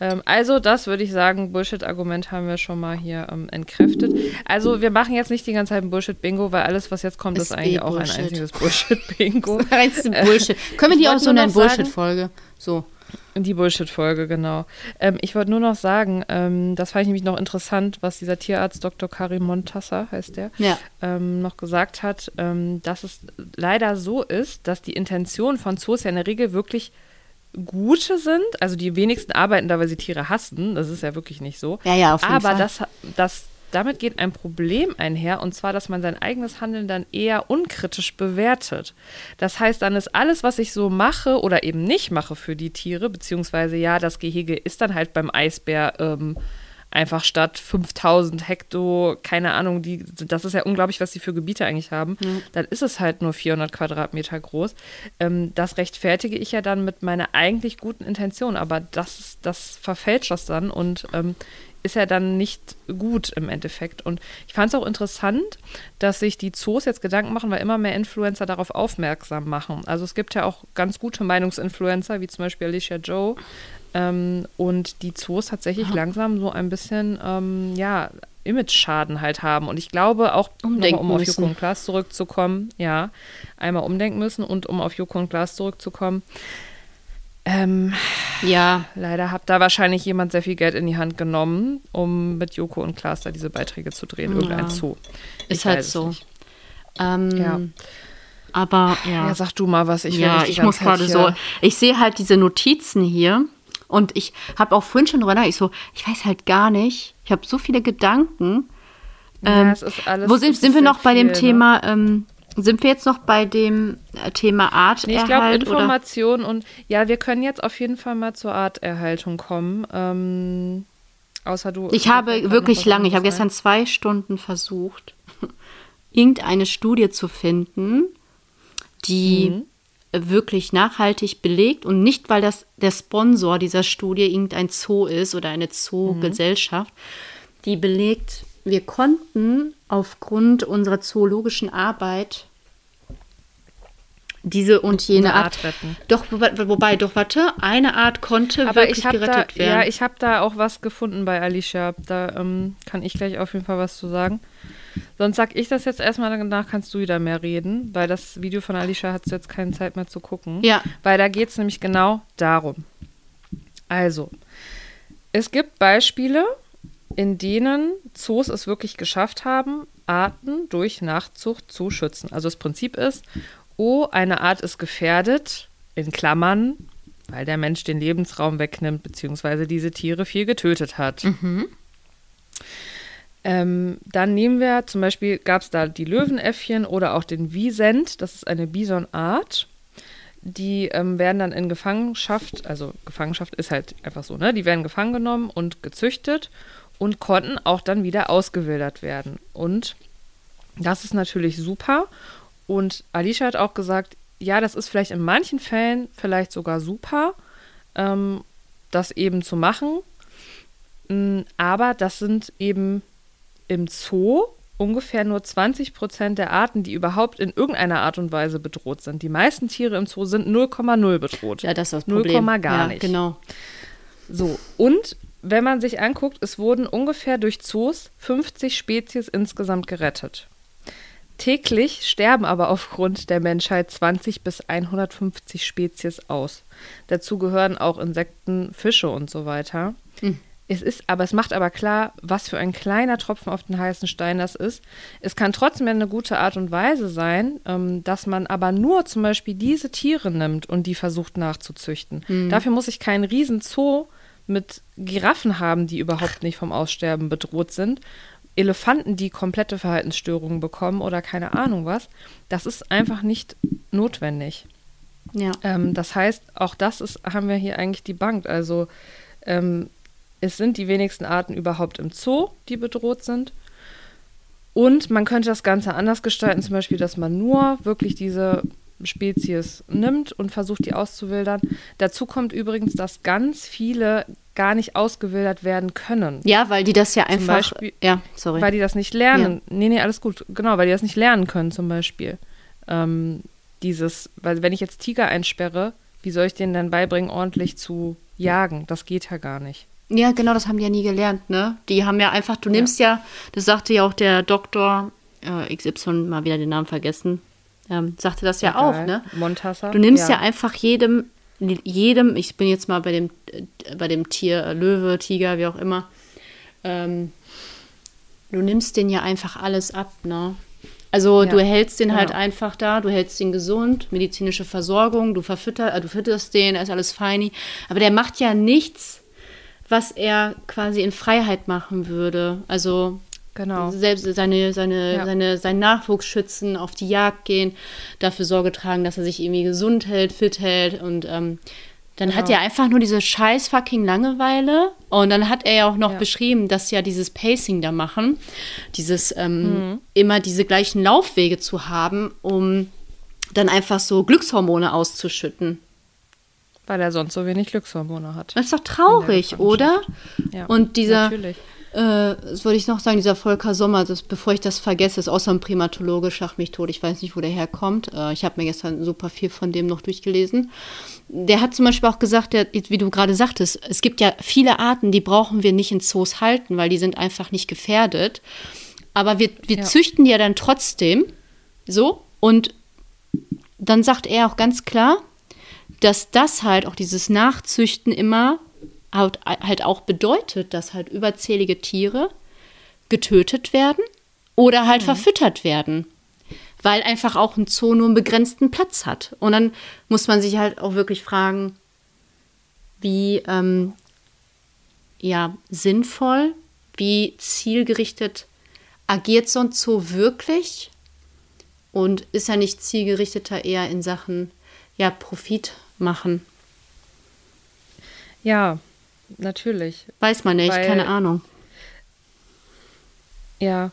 Ähm, also das würde ich sagen, Bullshit-Argument haben wir schon mal hier ähm, entkräftet. Also wir machen jetzt nicht die ganze Zeit ein Bullshit-Bingo, weil alles, was jetzt kommt, ist, Ist eigentlich eh auch ein einziges Bullshit-Bingo. Reinste Bullshit. Können wir die auch so nennen? Bullshit-Folge. So. Die Bullshit-Folge, genau. Ähm, ich wollte nur noch sagen, ähm, das fand ich nämlich noch interessant, was dieser Tierarzt Dr. Karim Montassa, heißt der, Ja. ähm, noch gesagt hat, ähm, dass es leider so ist, dass die Intentionen von Zoos ja in der Regel wirklich gute sind. Also die wenigsten arbeiten da, weil sie Tiere hassen. Das ist ja wirklich nicht so. Ja, ja, auf jeden Aber Fall. Das, das, damit geht ein Problem einher, und zwar, dass man sein eigenes Handeln dann eher unkritisch bewertet. Das heißt, dann ist alles, was ich so mache oder eben nicht mache für die Tiere, beziehungsweise ja, das Gehege ist dann halt beim Eisbär ähm, einfach statt 5000 Hektar, keine Ahnung, die, das ist ja unglaublich, was die für Gebiete eigentlich haben, dann ist es halt nur 400 Quadratmeter groß. Ähm, das rechtfertige ich ja dann mit meiner eigentlich guten Intention, aber das, das verfälscht das dann und ähm, ist ja dann nicht gut im Endeffekt. Und ich fand es auch interessant, dass sich die Zoos jetzt Gedanken machen, weil immer mehr Influencer darauf aufmerksam machen. Also es gibt ja auch ganz gute Meinungsinfluencer, wie zum Beispiel Alicia Joe. Ähm, und die Zoos tatsächlich langsam so ein bisschen, ähm, ja, Image-Schaden halt haben. Und ich glaube auch, Umdenken um auf müssen. Joko und Klaas zurückzukommen, ja, einmal umdenken müssen und um auf Joko und Klaas zurückzukommen. Ähm, Ja. Leider hat da wahrscheinlich jemand sehr viel Geld in die Hand genommen, um mit Joko und Klaas da diese Beiträge zu drehen. Irgendein Ja. Zoo. Ist Ich halt weiß es so. Ähm, Ja. Aber ja. Ja. sag du mal was. Ich ja, ich muss gerade so. Ich sehe halt diese Notizen hier und ich habe auch vorhin schon drüber ich so, ich weiß halt gar nicht. Ich habe so viele Gedanken. Ja, Ähm, es ist alles, Wo sind, sind wir noch bei dem viel, ne? Thema? Ähm, sind wir jetzt noch bei dem äh, Thema Art? Nee, ich glaube, Information und ja, wir können jetzt auf jeden Fall mal zur Arterhaltung kommen. Ähm, außer du. Ich habe wirklich lange, ich habe gestern zwei Stunden versucht, irgendeine Studie zu finden, die Mhm. Wirklich nachhaltig belegt und nicht, weil das der Sponsor dieser Studie irgendein Zoo ist oder eine Zoogesellschaft, die belegt, wir konnten aufgrund unserer zoologischen Arbeit diese und jene Eine Art, Art retten. Doch, wo- wobei, doch, warte, eine Art konnte Aber wirklich ich habe da, gerettet werden. ja, ich habe da auch was gefunden bei Alicia. Da ähm, kann ich gleich auf jeden Fall was zu sagen. Sonst sag ich das jetzt erstmal, danach kannst du wieder mehr reden, weil das Video von Alicia hat jetzt keine Zeit mehr zu gucken. Ja. Weil da geht es nämlich genau darum. Also, es gibt Beispiele, in denen Zoos es wirklich geschafft haben, Arten durch Nachzucht zu schützen. Also das Prinzip ist, oh, eine Art ist gefährdet, in Klammern, weil der Mensch den Lebensraum wegnimmt, beziehungsweise diese Tiere viel getötet hat. Ähm, dann nehmen wir zum Beispiel, gab es da die Löwenäffchen oder auch den Wiesent, das ist eine Bisonart. Die ähm, werden dann in Gefangenschaft, also Gefangenschaft ist halt einfach so, ne? Die werden gefangen genommen und gezüchtet und konnten auch dann wieder ausgewildert werden. Und das ist natürlich super. Und Alicia hat auch gesagt, ja, das ist vielleicht in manchen Fällen vielleicht sogar super, ähm, das eben zu machen. Mm, Aber das sind eben im Zoo ungefähr nur 20 Prozent der Arten, die überhaupt in irgendeiner Art und Weise bedroht sind. Die meisten Tiere im Zoo sind 0,0 bedroht. ja, das ist das 0, Problem. gar ja, nicht. Genau. So, und wenn man sich anguckt, es wurden ungefähr durch Zoos 50 Spezies insgesamt gerettet. Täglich sterben aber aufgrund der Menschheit 20 bis 150 Spezies aus. Dazu gehören auch Insekten, Fische und so weiter. Es ist, aber es macht aber klar, was für ein kleiner Tropfen auf den heißen Stein das ist. Es kann trotzdem eine gute Art und Weise sein, ähm, dass man aber nur zum Beispiel diese Tiere nimmt und die versucht nachzuzüchten. Dafür muss ich keinen riesen Zoo mit Giraffen haben, die überhaupt nicht vom Aussterben bedroht sind. Elefanten, die komplette Verhaltensstörungen bekommen oder keine Ahnung was. Das ist einfach nicht notwendig. Ja. Ähm, das heißt, auch das ist, haben wir hier eigentlich debunked. Also ähm, es sind die wenigsten Arten überhaupt im Zoo, die bedroht sind. Und man könnte das Ganze anders gestalten, zum Beispiel, dass man nur wirklich diese Spezies nimmt und versucht, die auszuwildern. Dazu kommt übrigens, dass ganz viele gar nicht ausgewildert werden können. ja, weil die das ja einfach. Beispiel- ja, sorry. Weil die das nicht lernen. Nee, nee, alles gut. Genau, weil die das nicht lernen können, zum Beispiel. Ähm, dieses, weil wenn ich jetzt Tiger einsperre, wie soll ich denen dann beibringen, ordentlich zu jagen? Das geht ja gar nicht. Ja, genau, das haben die ja nie gelernt, ne? Die haben ja einfach, du nimmst ja, das sagte ja auch der Doktor äh, XY, mal wieder den Namen vergessen, ähm, sagte das ja auch, Egal. ne? Montassa. Du nimmst ja. einfach jedem, jedem, ich bin jetzt mal bei dem, äh, bei dem Tier, äh, Löwe, Tiger, wie auch immer, ähm, du nimmst den ja einfach alles ab, ne? Also Ja, du hältst den halt genau. einfach da, du hältst ihn gesund, medizinische Versorgung, du verfütter, äh, du fütterst den, er ist alles feini. Aber der macht ja nichts, was er quasi in Freiheit machen würde. Also Genau. selbst seine, seine, Ja. seine, seinen Nachwuchs schützen, auf die Jagd gehen, dafür Sorge tragen, dass er sich irgendwie gesund hält, fit hält und ähm, dann hat Genau. er einfach nur diese scheiß fucking Langeweile und dann hat er ja auch noch Ja. beschrieben, dass ja dieses Pacing da machen, dieses ähm, Mhm. immer diese gleichen Laufwege zu haben, um dann einfach so Glückshormone auszuschütten. Weil er sonst so wenig Glückshormone hat. Das ist doch traurig, oder? Ja, Und dieser, Natürlich. äh, das wollte ich noch sagen, dieser Volker Sommer, das, bevor ich das vergesse, ist außer ein Primatologe, schach mich tot, ich weiß nicht, wo der herkommt. Äh, ich habe mir gestern super viel von dem noch durchgelesen. Der hat zum Beispiel auch gesagt, der, wie du gerade sagtest, es gibt ja viele Arten, die brauchen wir nicht in Zoos halten, weil die sind einfach nicht gefährdet. Aber wir, wir Ja. züchten die ja dann trotzdem so und dann sagt er auch ganz klar, dass das halt auch dieses Nachzüchten immer halt, auch bedeutet, dass halt überzählige Tiere getötet werden oder halt verfüttert werden. Weil einfach auch ein Zoo nur einen begrenzten Platz hat. Und dann muss man sich halt auch wirklich fragen, wie ähm, ja, sinnvoll, wie zielgerichtet agiert so ein Zoo wirklich? Und ist er nicht zielgerichteter eher in Sachen ja, Profit machen? Ja, natürlich. Weiß man nicht, Weil- keine Ahnung. Ja.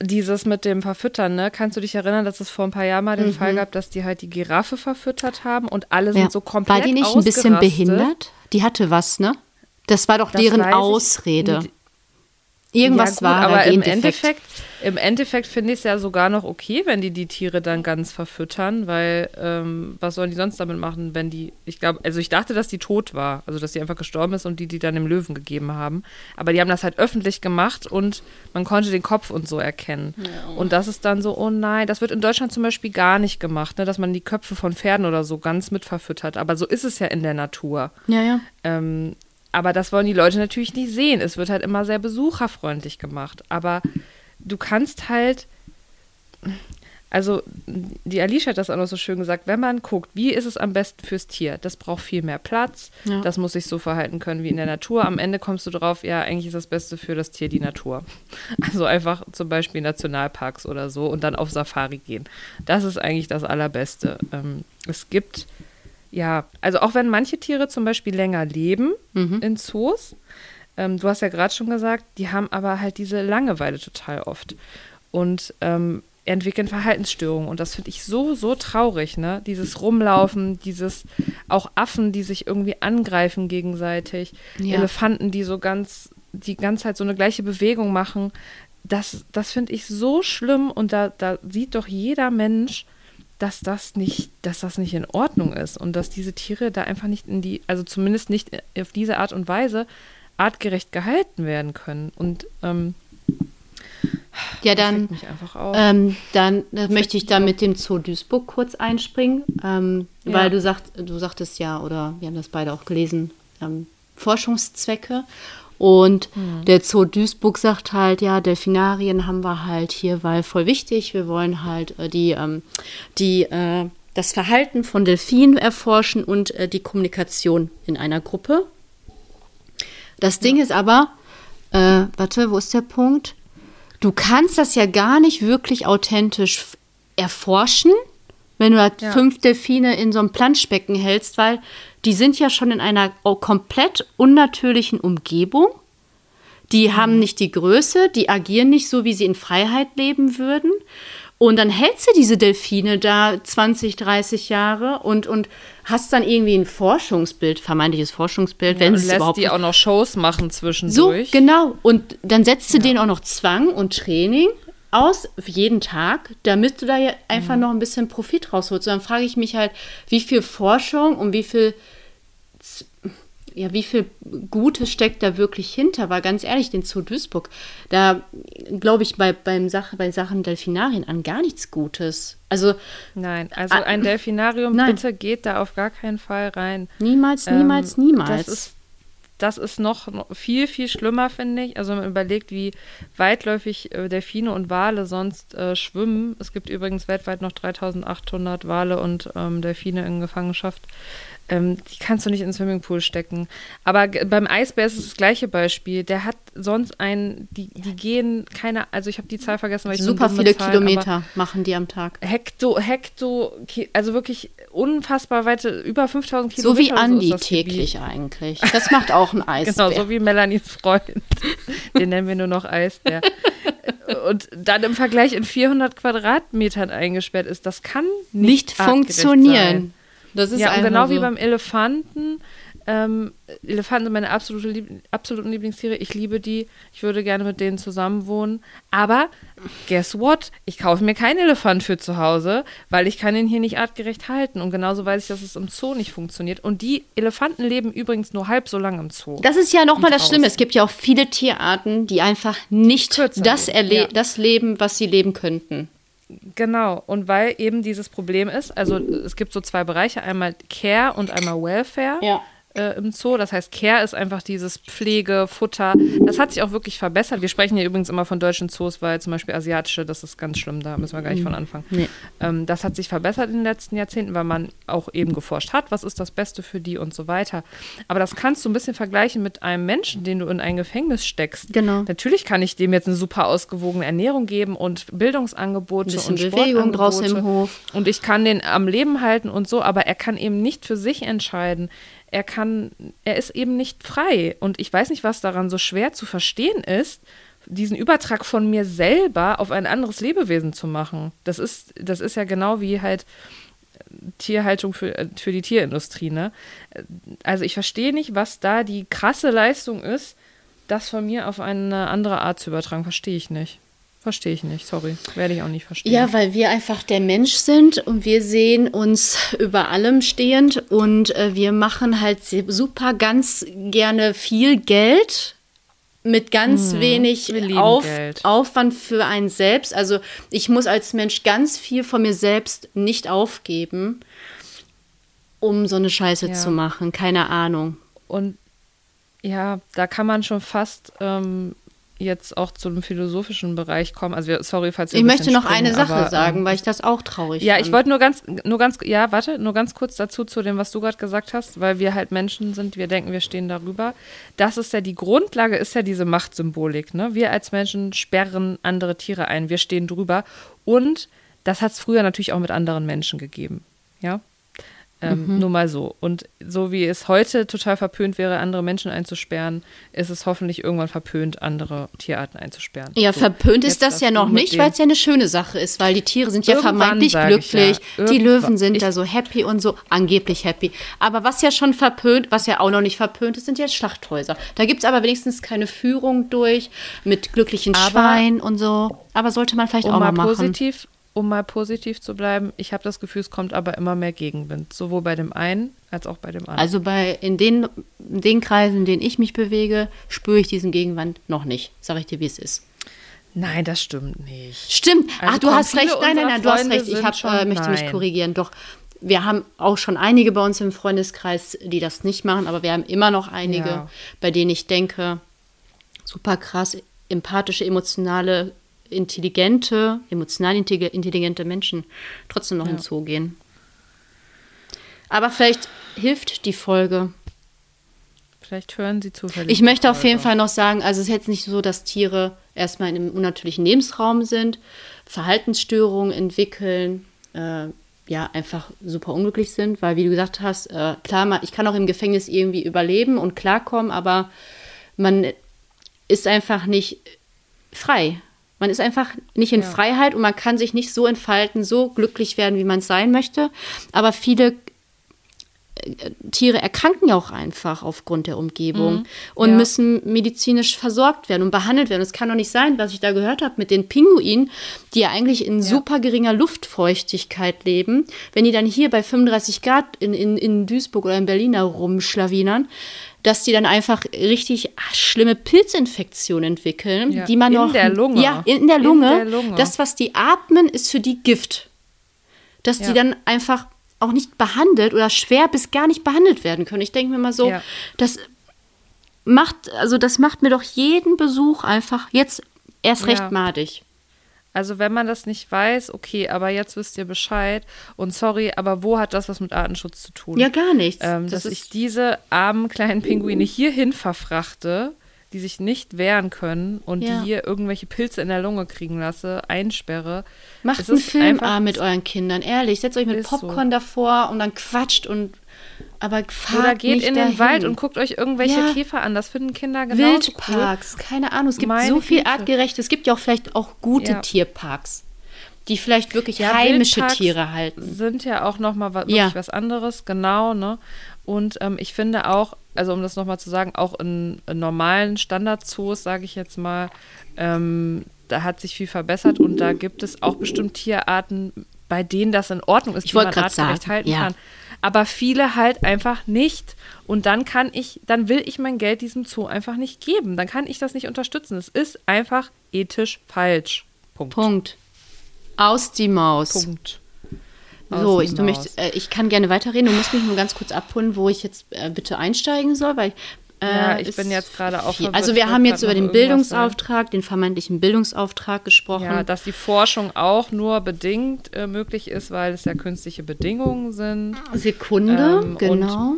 dieses mit dem Verfüttern, ne? Kannst du dich erinnern, dass es vor ein paar Jahren mal den Fall gab, dass die halt die Giraffe verfüttert haben und alle sind Mhm. Ja. so komplett War die nicht ein bisschen behindert? Die hatte was, ne? Das war doch Das deren Ausrede. Irgendwas ja, gut, war aber im Gendefekt. Endeffekt, im Endeffekt finde ich es ja sogar noch okay, wenn die die Tiere dann ganz verfüttern, weil ähm, was sollen die sonst damit machen, wenn die, ich glaube, also ich dachte, dass die tot war, also dass die einfach gestorben ist und die die dann dem Löwen gegeben haben, aber die haben das halt öffentlich gemacht und man konnte den Kopf und so erkennen. Und das ist dann so, oh nein, das wird in Deutschland zum Beispiel gar nicht gemacht, ne, dass man die Köpfe von Pferden oder so ganz mit verfüttert, aber so ist es ja in der Natur. Ja, ja. Ähm, aber das wollen die Leute natürlich nicht sehen. Es wird halt immer sehr besucherfreundlich gemacht. Aber du kannst halt, also die Alicia hat das auch noch so schön gesagt, wenn man guckt, wie ist es am besten fürs Tier? Das braucht viel mehr Platz, Ja. das muss sich so verhalten können wie in der Natur. Am Ende kommst du drauf, ja, eigentlich ist das Beste für das Tier die Natur. Also einfach zum Beispiel Nationalparks oder so und dann auf Safari gehen. Das ist eigentlich das Allerbeste. Ähm, es gibt ja, also auch wenn manche Tiere zum Beispiel länger leben in Zoos, ähm, du hast ja gerade schon gesagt, die haben aber halt diese Langeweile total oft und ähm, entwickeln Verhaltensstörungen und das finde ich so, so traurig, ne? Dieses Rumlaufen, dieses auch Affen, die sich irgendwie angreifen gegenseitig, Ja. Elefanten, die so ganz, die ganze Zeit so eine gleiche Bewegung machen, das, das finde ich so schlimm und da, da sieht doch jeder Mensch, dass das nicht, dass das nicht in Ordnung ist und dass diese Tiere da einfach nicht in die, also zumindest nicht auf diese Art und Weise artgerecht gehalten werden können. Und ähm, Ja, dann, ähm, dann äh, Das möchte regt ich da mit dem Zoo Duisburg kurz einspringen, ähm, Ja. weil du, sagt, du sagtest ja, oder wir haben das beide auch gelesen, ähm, Forschungszwecke. Und Hm. der Zoo Duisburg sagt halt, ja, Delfinarien haben wir halt hier, weil voll wichtig. Wir wollen halt äh, die, ähm, die, äh, das Verhalten von Delfinen erforschen und äh, die Kommunikation in einer Gruppe. Das Ding ist aber, äh, warte, wo ist der Punkt? Du kannst das ja gar nicht wirklich authentisch erforschen, wenn du halt Ja. fünf Delfine in so einem Planschbecken hältst, weil die sind ja schon in einer komplett unnatürlichen Umgebung. Die haben nicht die Größe, die agieren nicht so, wie sie in Freiheit leben würden. Und dann hältst du diese Delfine da 20, 30 Jahre und, und hast dann irgendwie ein Forschungsbild, vermeintliches Forschungsbild, wenn und es lässt überhaupt die auch noch Shows machen so, zwischendurch. genau. Und dann setzt du denen auch noch Zwang und Training aus, jeden Tag, damit du da ja einfach Mhm. noch ein bisschen Profit rausholst. Und dann frage ich mich halt, wie viel Forschung und wie viel, ja, wie viel Gutes steckt da wirklich hinter? Weil ganz ehrlich, den Zoo Duisburg, da glaube ich bei, beim Sache, bei Sachen Delfinarien an gar nichts Gutes. Also Nein, also Ah, ein Delfinarium, nein. bitte geht da auf gar keinen Fall rein. niemals, Ähm, niemals, niemals. Das ist, das ist noch, noch viel, viel schlimmer, finde ich. Also wenn man überlegt, wie weitläufig äh, Delfine und Wale sonst äh, schwimmen. Es gibt übrigens weltweit noch 3800 Wale und ähm, Delfine in Gefangenschaft. Ähm, die kannst du nicht in den Swimmingpool stecken. Aber beim Eisbär ist es das gleiche Beispiel. Der hat sonst einen, die, die gehen keine, also ich habe die Zahl vergessen, weil ich so super viele aber- Kilometer machen die am Tag. Hekto, Hekto, also wirklich unfassbar weite, über 5000 So Kilometer. wie oder ist Andi Gebiet. täglich eigentlich. Das macht auch ein Eisbär. Genau, so wie Melanies Freund. Den nennen wir nur noch Eisbär. Und dann im Vergleich in 400 Quadratmetern eingesperrt ist, das kann nicht, nicht funktionieren. Sein. Das ist Ja, und genau so. wie beim Elefanten. Ähm, Elefanten sind meine absolute Lieb absoluten Lieblingstiere. Ich liebe die. Ich würde gerne mit denen zusammen wohnen. Aber guess what? Ich kaufe mir keinen Elefant für zu Hause, weil ich kann ihn hier nicht artgerecht halten. Und genauso weiß ich, dass es im Zoo nicht funktioniert. Und die Elefanten leben übrigens nur halb so lange im Zoo. Das ist ja nochmal das. Schlimme. Es gibt ja auch viele Tierarten, die einfach nicht Kürzer das, ja. das leben, was sie leben könnten. Genau, und weil eben dieses Problem ist, also es gibt so zwei Bereiche, einmal Care und einmal Welfare Ja. Äh, im Zoo. Das heißt, Care ist einfach dieses Pflege, Futter. Das hat sich auch wirklich verbessert. Wir sprechen hier übrigens immer von deutschen Zoos, weil zum Beispiel asiatische, das ist ganz schlimm, da müssen wir gar nicht von anfangen. Nee. Ähm, das hat sich verbessert in den letzten Jahrzehnten, weil man auch eben geforscht hat, was ist das Beste für die und so weiter. Aber das kannst du ein bisschen vergleichen mit einem Menschen, den du in ein Gefängnis steckst. Genau. Natürlich kann ich dem jetzt eine super ausgewogene Ernährung geben und Bildungsangebote Ein bisschen und Bewegung draußen im. Hof. Und ich kann den am Leben halten und so, aber er kann eben nicht für sich entscheiden. Er kann, er ist eben nicht frei. Und ich weiß nicht, was daran so schwer zu verstehen ist, diesen Übertrag von mir selber auf ein anderes Lebewesen zu machen. Das ist, das ist ja genau wie halt Tierhaltung für, äh, für die Tierindustrie, ne? Also ich verstehe nicht, was da die krasse Leistung ist, das von mir auf eine andere Art zu übertragen. Verstehe ich nicht. Verstehe ich nicht, sorry. Werde ich auch nicht verstehen. Ja, weil wir einfach der Mensch sind und wir sehen uns über allem stehend und äh, wir machen halt super ganz gerne viel Geld mit ganz Mhm. wenig Auf. Aufwand für einen selbst. Also ich muss als Mensch ganz viel von mir selbst nicht aufgeben, um so eine Scheiße Ja. zu machen. Keine Ahnung. Und ja, da kann man schon fast ähm, jetzt auch zum philosophischen Bereich kommen. Also, wir- sorry, falls Ich ein möchte noch eine Sache aber, sagen, ähm, weil ich das auch traurig Ja, fand. ich wollte nur ganz, nur ganz, ja, warte, nur ganz kurz dazu zu dem, was du gerade gesagt hast, weil wir halt Menschen sind, wir denken, wir stehen darüber. Das ist ja die Grundlage, ist ja diese Machtsymbolik. Ne? Wir als Menschen sperren andere Tiere ein, wir stehen drüber. Und das hat es früher natürlich auch mit anderen Menschen gegeben. Ja. Ähm, Mhm. Nur mal so. Und so wie es heute total verpönt wäre, andere Menschen einzusperren, ist es hoffentlich irgendwann verpönt, andere Tierarten einzusperren. Ja, so. verpönt ist das ja noch nicht, weil es ja eine schöne Sache ist, weil die Tiere sind ja Irgendwann, vermeintlich sag ich ja. glücklich, die. Löwen sind da so happy und so angeblich happy. Aber was ja schon verpönt, was ja auch noch nicht verpönt ist, sind ja Schlachthäuser. Da gibt es aber wenigstens keine Führung durch mit glücklichen Aber- Schweinen und so. Aber sollte man vielleicht um auch mal mal machen. positiv, um mal positiv zu bleiben, ich habe das Gefühl, es kommt aber immer mehr Gegenwind, sowohl bei dem einen als auch bei dem anderen. Also bei in den, in den Kreisen, in denen ich mich bewege, spüre ich diesen Gegenwand noch nicht. Sag ich dir, wie es ist. Nein, das stimmt nicht. Stimmt. Also Ach, du hast recht. Nein, nein, nein, du hast Freunde recht. Ich hab, schon- äh, möchte mich nein. korrigieren. Doch, wir haben auch schon einige bei uns im Freundeskreis, die das nicht machen, aber wir haben immer noch einige, Ja. bei denen ich denke, super krass, empathische, emotionale, intelligente, emotional intelli- intelligente Menschen trotzdem noch Ja. in den Zoo gehen. Aber vielleicht hilft die Folge. Vielleicht hören sie zufällig. Ich möchte auf jeden. Fall noch sagen, also es ist jetzt nicht so, dass Tiere erstmal in einem unnatürlichen Lebensraum sind, Verhaltensstörungen entwickeln, äh, ja, einfach super unglücklich sind, weil wie du gesagt hast, äh, klar, ich kann auch im Gefängnis irgendwie überleben und klarkommen, aber man ist einfach nicht frei. Man ist einfach nicht in Ja. Freiheit und man kann sich nicht so entfalten, so glücklich werden, wie man es sein möchte. Aber viele Tiere erkranken ja auch einfach aufgrund der Umgebung und ja. müssen medizinisch versorgt werden und behandelt werden. Es kann doch nicht sein, was ich da gehört habe mit den Pinguinen, die ja eigentlich in super geringer Luftfeuchtigkeit leben, wenn die dann hier bei 35 Grad in, in, in Duisburg oder in Berlin rumschlawinern, dass die dann einfach richtig schlimme Pilzinfektionen entwickeln, Ja, die man in noch der Lunge. Ja, in, der In Lunge. der Lunge. Das, was die atmen, ist für die Gift dass die Ja. dann einfach auch nicht behandelt oder schwer bis gar nicht behandelt werden können. Ich denke mir mal so, Ja. das macht, also das macht mir doch jeden Besuch einfach jetzt erst recht madig. Also wenn man das nicht weiß, okay, aber jetzt wisst ihr Bescheid. Und sorry, aber wo hat das was mit Artenschutz zu tun? Ja, gar nichts. ähm, das dass ich diese armen kleinen Pinguine hierhin verfrachte, die sich nicht wehren können und Ja. die hier irgendwelche Pilze in der Lunge kriegen lasse, einsperre. macht Es einen Film einfach- ah, mit euren Kindern, ehrlich. Setzt euch mit Ist so. Popcorn davor und dann quatscht und aber fahrt Oder geht in dahin. den Wald und guckt euch irgendwelche Ja. Käfer an. Das finden Kinder genauso Wildparks, keine Ahnung. Es gibt Meine so viel Güte. artgerecht. Es gibt ja auch vielleicht auch gute Ja. Tierparks, die vielleicht wirklich Ja, heimische Wildparks Tiere halten. sind ja auch noch mal wirklich was anderes, genau, ne? Und ähm, ich finde auch, also um das noch mal zu sagen, auch in, in normalen Standardzoos, sage ich jetzt mal, ähm, da hat sich viel verbessert und da gibt es auch bestimmt Tierarten, bei denen das in Ordnung ist, Ich die man artgerecht sagen, halten kann. Aber viele halt einfach nicht. Und dann kann ich, dann will ich mein Geld diesem Zoo einfach nicht geben. Dann kann ich das nicht unterstützen. Es ist einfach ethisch falsch. Punkt. Punkt. Aus die Maus. Punkt. So, Aus ich, die du Maus. möchtest, äh, ich kann gerne weiterreden. Du musst mich nur ganz kurz abholen, wo ich jetzt äh, bitte einsteigen soll, weil Ja, ich es bin jetzt gerade auch verwirrt. Also Ich wir haben jetzt über den. Bildungsauftrag, den vermeintlichen Bildungsauftrag gesprochen. Ja, dass die Forschung auch nur bedingt äh, möglich ist, weil es ja künstliche Bedingungen sind. Sekunde, Ähm, genau.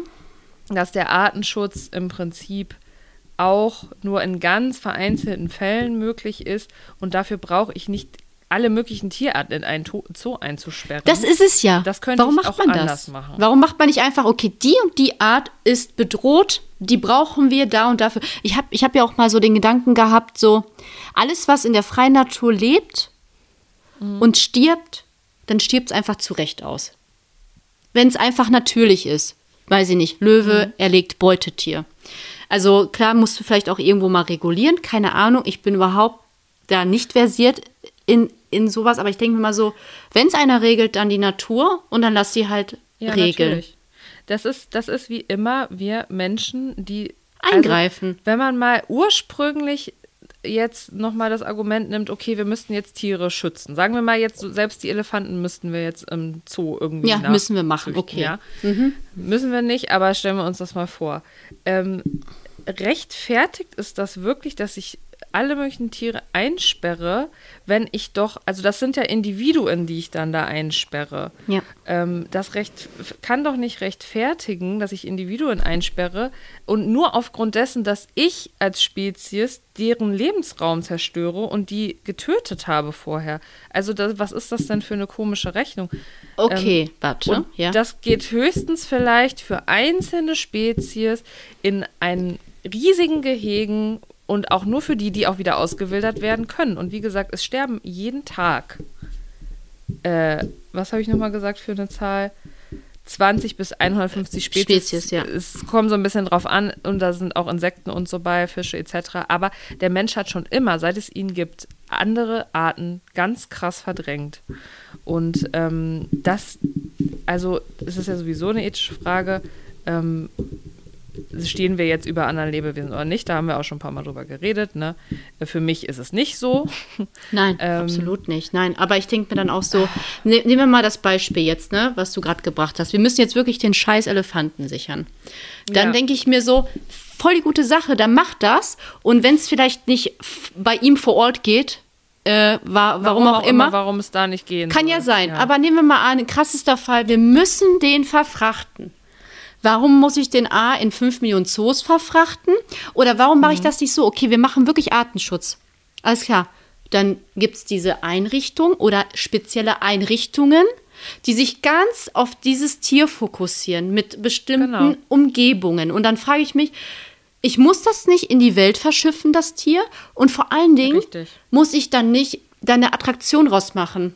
Dass der Artenschutz im Prinzip auch nur in ganz vereinzelten Fällen möglich ist. Und dafür brauche ich nicht alle möglichen Tierarten in einen Zoo einzusperren. Das ist es ja. Das könnte Warum macht auch man anders das? machen. Warum macht man nicht einfach, okay, die und die Art ist bedroht, die brauchen wir da und dafür. Ich habe ich hab ja auch mal so den Gedanken gehabt, so alles, was in der freien Natur lebt und stirbt, dann stirbt es einfach zurecht aus. Wenn es einfach natürlich ist. Weiß ich nicht, Löwe erlegt Beutetier. Also klar musst du vielleicht auch irgendwo mal regulieren, keine Ahnung. Ich bin überhaupt da nicht versiert in, in sowas, aber ich denke mir mal so, wenn es einer regelt, dann die Natur und dann lass sie halt Ja, regeln. natürlich. Das ist, das ist wie immer wir Menschen, die also, Eingreifen. wenn man mal ursprünglich jetzt nochmal das Argument nimmt, okay, wir müssten jetzt Tiere schützen. Sagen wir mal jetzt, selbst die Elefanten müssten wir jetzt im Zoo irgendwie Ja, müssen wir machen, okay. Mhm. Ja? Müssen wir nicht, aber stellen wir uns das mal vor. Ähm, rechtfertigt ist das wirklich, dass ich alle möglichen Tiere einsperre, wenn ich doch, also das sind ja Individuen, die ich dann da einsperre. Ja. Ähm, das recht, kann doch nicht rechtfertigen, dass ich Individuen einsperre und nur aufgrund dessen, dass ich als Spezies deren Lebensraum zerstöre und die getötet habe vorher. Also das, was ist das denn für eine komische Rechnung? Okay, warte. Und ja. das geht höchstens vielleicht für einzelne Spezies in einen riesigen Gehegen und auch nur für die, die auch wieder ausgewildert werden können. Und wie gesagt, es sterben jeden Tag, äh, was habe ich nochmal gesagt für eine Zahl? 20 bis 150 Spezies. Spezies, ja. Es kommt so ein bisschen drauf an und da sind auch Insekten und so bei, Fische etc. Aber der Mensch hat schon immer, seit es ihn gibt, andere Arten ganz krass verdrängt. Und ähm, das, also es ist ja sowieso eine ethische Frage, ähm, stehen wir jetzt über anderen Lebewesen oder nicht? Da haben wir auch schon ein paar Mal drüber geredet. Ne? Für mich ist es nicht so. Nein, Ähm, absolut nicht. Nein, aber ich denke mir dann auch so, ne, nehmen wir mal das Beispiel jetzt, ne, was du gerade gebracht hast. Wir müssen jetzt wirklich den scheiß Elefanten sichern. Dann Ja. denke ich mir so, voll die gute Sache, dann macht das. Und wenn es vielleicht nicht bei ihm vor Ort geht, äh, wa warum, auch, immer, Warum es da nicht gehen kann soll. ja sein. Aber nehmen wir mal an, krassester Fall, wir müssen den verfrachten. Warum muss ich den A in 5 Millionen Zoos verfrachten? Oder warum mache ich das nicht so? Okay, wir machen wirklich Artenschutz. Alles klar. Dann gibt es diese Einrichtung oder spezielle Einrichtungen, die sich ganz auf dieses Tier fokussieren mit bestimmten Genau. Umgebungen. Und dann frage ich mich, ich muss das nicht in die Welt verschiffen, das Tier. Und vor allen Dingen Richtig. muss ich dann nicht da eine Attraktion rausmachen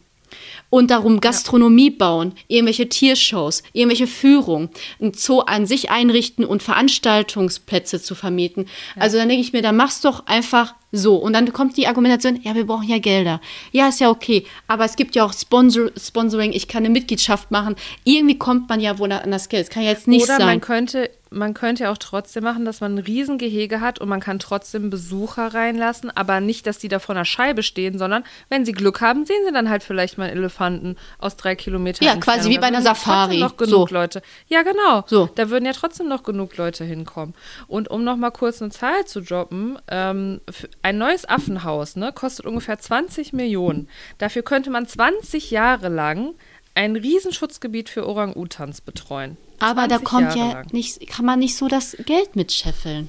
und darum Gastronomie bauen, irgendwelche Tiershows, irgendwelche Führungen, ein Zoo an sich einrichten und Veranstaltungsplätze zu vermieten. Also dann denke ich mir, dann mach's doch einfach so. Und dann kommt die Argumentation, ja, wir brauchen ja Gelder. Ja, ist ja okay. Aber es gibt ja auch Sponsor Sponsoring, ich kann eine Mitgliedschaft machen. Irgendwie kommt man ja wohl an das Geld. Das kann ja jetzt nicht Oder sein. man könnte, man könnte auch trotzdem machen, dass man ein Riesengehege hat und man kann trotzdem Besucher reinlassen, aber nicht, dass die da vor einer Scheibe stehen, sondern wenn sie Glück haben, sehen sie dann halt vielleicht mal einen Elefanten aus drei Kilometern. Ja, quasi Entfernung. wie Da bei einer Safari. noch genug So. Leute. Ja, genau. So. Da würden ja trotzdem noch genug Leute hinkommen. Und um noch mal kurz eine Zahl zu droppen, ähm, für ein neues Affenhaus ne, kostet ungefähr 20 Millionen. Dafür könnte man 20 Jahre lang ein Riesenschutzgebiet für Orang-Utans betreuen. aber da 20 kommt Jahre ja lang. nicht, kann man nicht so das Geld mitscheffeln.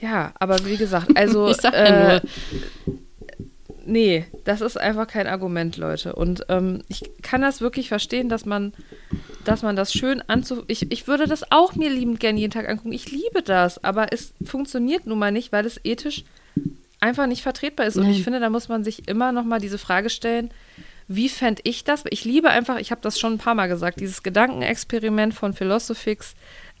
Ja, aber wie gesagt, also Ich sag äh, nur. nee, das ist einfach kein Argument, Leute. Und ähm, ich kann das wirklich verstehen, dass man, dass man das schön anzu. Ich, ich würde das auch mir liebend gerne jeden Tag angucken. Ich liebe das, aber es funktioniert nun mal nicht, weil es ethisch einfach nicht vertretbar ist. Und Nein. ich finde, da muss man sich immer noch mal diese Frage stellen. Wie fände ich das? Ich liebe einfach, ich habe das schon ein paar Mal gesagt, dieses Gedankenexperiment von Philosophix,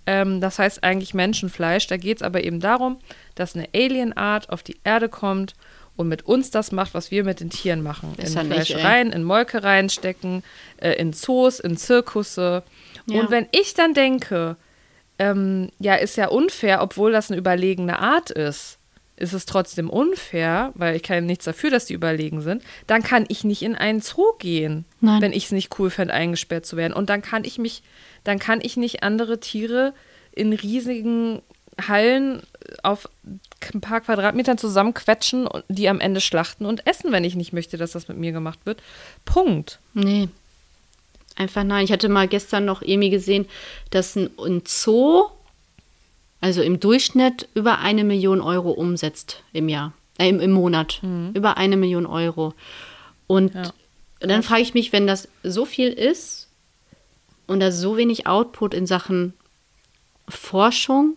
ähm, das heißt eigentlich Menschenfleisch. Da geht es aber eben darum, dass eine Alienart auf die Erde kommt und mit uns das macht, was wir mit den Tieren machen. Ist in nicht. Fleischereien, in Molkereien stecken, äh, in Zoos, in Zirkusse. Ja. Und wenn ich dann denke, ähm, ja, ist ja unfair, obwohl das eine überlegene Art ist, ist es trotzdem unfair, weil ich kann nichts dafür, dass die überlegen sind, dann kann ich nicht in einen Zoo gehen, Nein. wenn ich es nicht cool fände, eingesperrt zu werden. Und dann kann ich mich, dann kann ich nicht andere Tiere in riesigen Hallen auf ein paar Quadratmetern zusammenquetschen und die am Ende schlachten und essen, wenn ich nicht möchte, dass das mit mir gemacht wird. Punkt. Nee. Einfach nein. Ich hatte mal gestern noch irgendwie gesehen, dass ein, ein Zoo, also im Durchschnitt, über eine Million Euro umsetzt im Jahr, äh, im, im Monat. Über eine Million Euro. Und Ja. dann frage ich mich, wenn das so viel ist und da so wenig Output in Sachen Forschung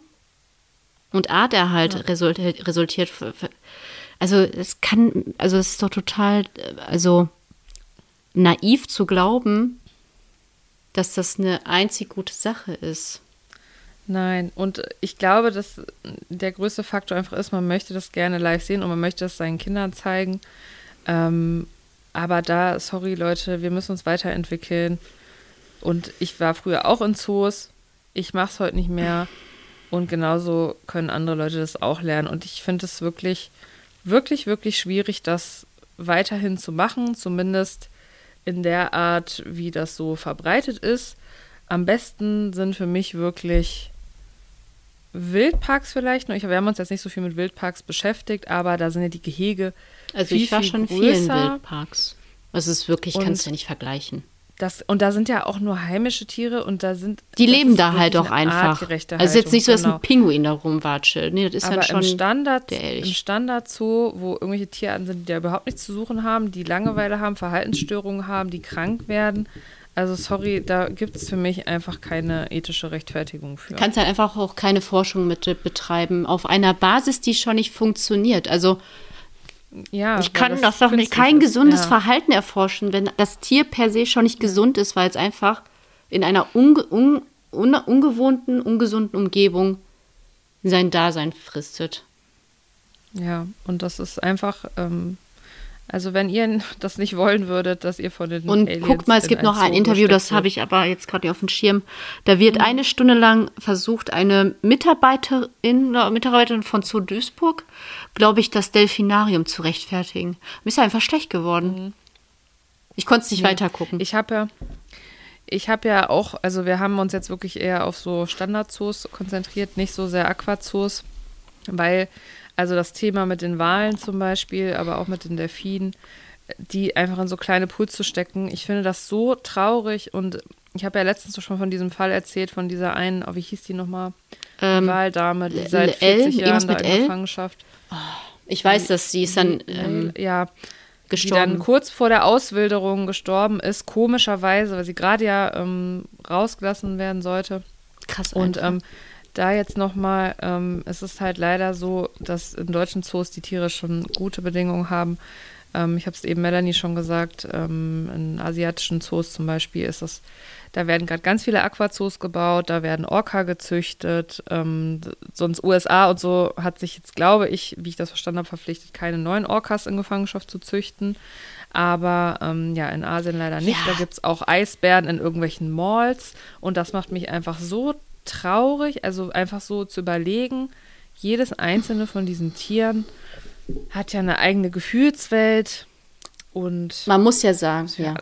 und Arterhalt resultiert, resultiert. Also es kann, also es ist doch total, also naiv zu glauben, dass das eine einzig gute Sache ist. Nein, und ich glaube, dass der größte Faktor einfach ist, man möchte das gerne live sehen und man möchte es seinen Kindern zeigen. Ähm, aber da, sorry Leute, wir müssen uns weiterentwickeln. Und ich war früher auch in Zoos. Ich mache es heute nicht mehr. Und genauso können andere Leute das auch lernen. Und ich finde es wirklich, wirklich, wirklich schwierig, das weiterhin zu machen. Zumindest in der Art, wie das so verbreitet ist. Am besten sind für mich wirklich Wildparks vielleicht noch. Wir haben uns jetzt nicht so viel mit Wildparks beschäftigt, aber da sind ja die Gehege. Also viel, ich war viel schon in größer. vielen Wildparks. Also es ist wirklich, Und- kannst du ja nicht vergleichen. Das, und da sind ja auch nur heimische Tiere und da sind. Die leben da halt auch einfach. Also es ist jetzt nicht so, dass Haltung, ein Pinguin da rumwatscht. Nee, das ist Aber dann schon. im Standard, der Elch. im Standard Zoo, wo irgendwelche Tierarten sind, die da überhaupt nichts zu suchen haben, die Langeweile haben, Verhaltensstörungen haben, die krank werden. Also sorry, da gibt es für mich einfach keine ethische Rechtfertigung für. Du kannst halt einfach auch keine Forschung mit betreiben auf einer Basis, die schon nicht funktioniert. Also ja, ich kann das doch nicht, kein ist. gesundes ja. Verhalten erforschen, wenn das Tier per se schon nicht gesund ist, weil es einfach in einer unge un un ungewohnten, ungesunden Umgebung sein Dasein fristet. Ja, und das ist einfach, ähm, also wenn ihr das nicht wollen würdet, dass ihr von den Und Aliens guck mal, es gibt noch ein Interview, das habe ich aber jetzt gerade auf dem Schirm. Da wird eine Stunde lang versucht, eine Mitarbeiterin oder Mitarbeiterin von Zoo Duisburg, glaube ich, das Delfinarium zu rechtfertigen. Mir ist einfach schlecht geworden. Ich konnte es nicht weiter gucken. Ich habe ja, ich habe ja auch, also wir haben uns jetzt wirklich eher auf so Standardzoos konzentriert, nicht so sehr Aquazoos, weil also das Thema mit den Walen zum Beispiel, aber auch mit den Delfinen, die einfach in so kleine Pools zu stecken, ich finde das so traurig und ich habe ja letztens schon von diesem Fall erzählt, von dieser einen, oh, wie hieß die nochmal? Ähm, Waldame, die L- seit L, 40 Jahren irgendwas da in L? Gefangenschaft. Ich weiß, dass sie ist dann ähm, ja, die gestorben. dann kurz vor der Auswilderung gestorben ist, komischerweise, weil sie gerade ja ähm, rausgelassen werden sollte. Krass. Und ähm, da jetzt nochmal, ähm, es ist halt leider so, dass in deutschen Zoos die Tiere schon gute Bedingungen haben. Ähm, ich habe es eben Melanie schon gesagt, ähm, in asiatischen Zoos zum Beispiel ist es, da werden gerade ganz viele Aquazoos gebaut, da werden Orca gezüchtet. Ähm, sonst USA und so hat sich jetzt, glaube ich, wie ich das verstanden habe, verpflichtet, keine neuen Orcas in Gefangenschaft zu züchten. Aber ähm, ja, in Asien leider nicht. Ja. Da gibt es auch Eisbären in irgendwelchen Malls. Und das macht mich einfach so traurig, also einfach so zu überlegen, jedes einzelne von diesen Tieren hat ja eine eigene Gefühlswelt und Man muss ja sagen, ja.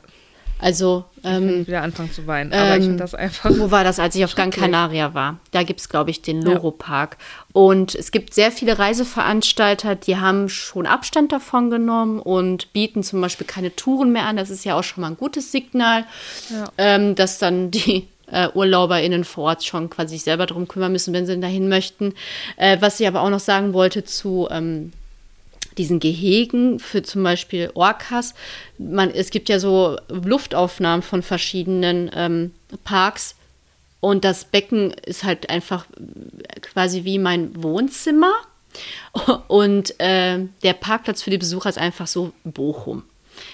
Also, ich kann ähm, wieder anfangen zu weinen. Aber ich ähm, finde das einfach. Wo war das, als ich auf Gran. Canaria war? Da gibt es, glaube ich, den Loro Park. Und es gibt sehr viele Reiseveranstalter, die haben schon Abstand davon genommen und bieten zum Beispiel keine Touren mehr an. Das ist ja auch schon mal ein gutes Signal, Ja. ähm, dass dann die äh, UrlauberInnen vor Ort schon quasi sich selber darum kümmern müssen, wenn sie dahin möchten. Äh, was ich aber auch noch sagen wollte zu ähm, diesen Gehegen für zum Beispiel Orcas. Man, es gibt ja so Luftaufnahmen von verschiedenen ähm, Parks und das Becken ist halt einfach quasi wie mein Wohnzimmer und äh, der Parkplatz für die Besucher ist einfach so Bochum.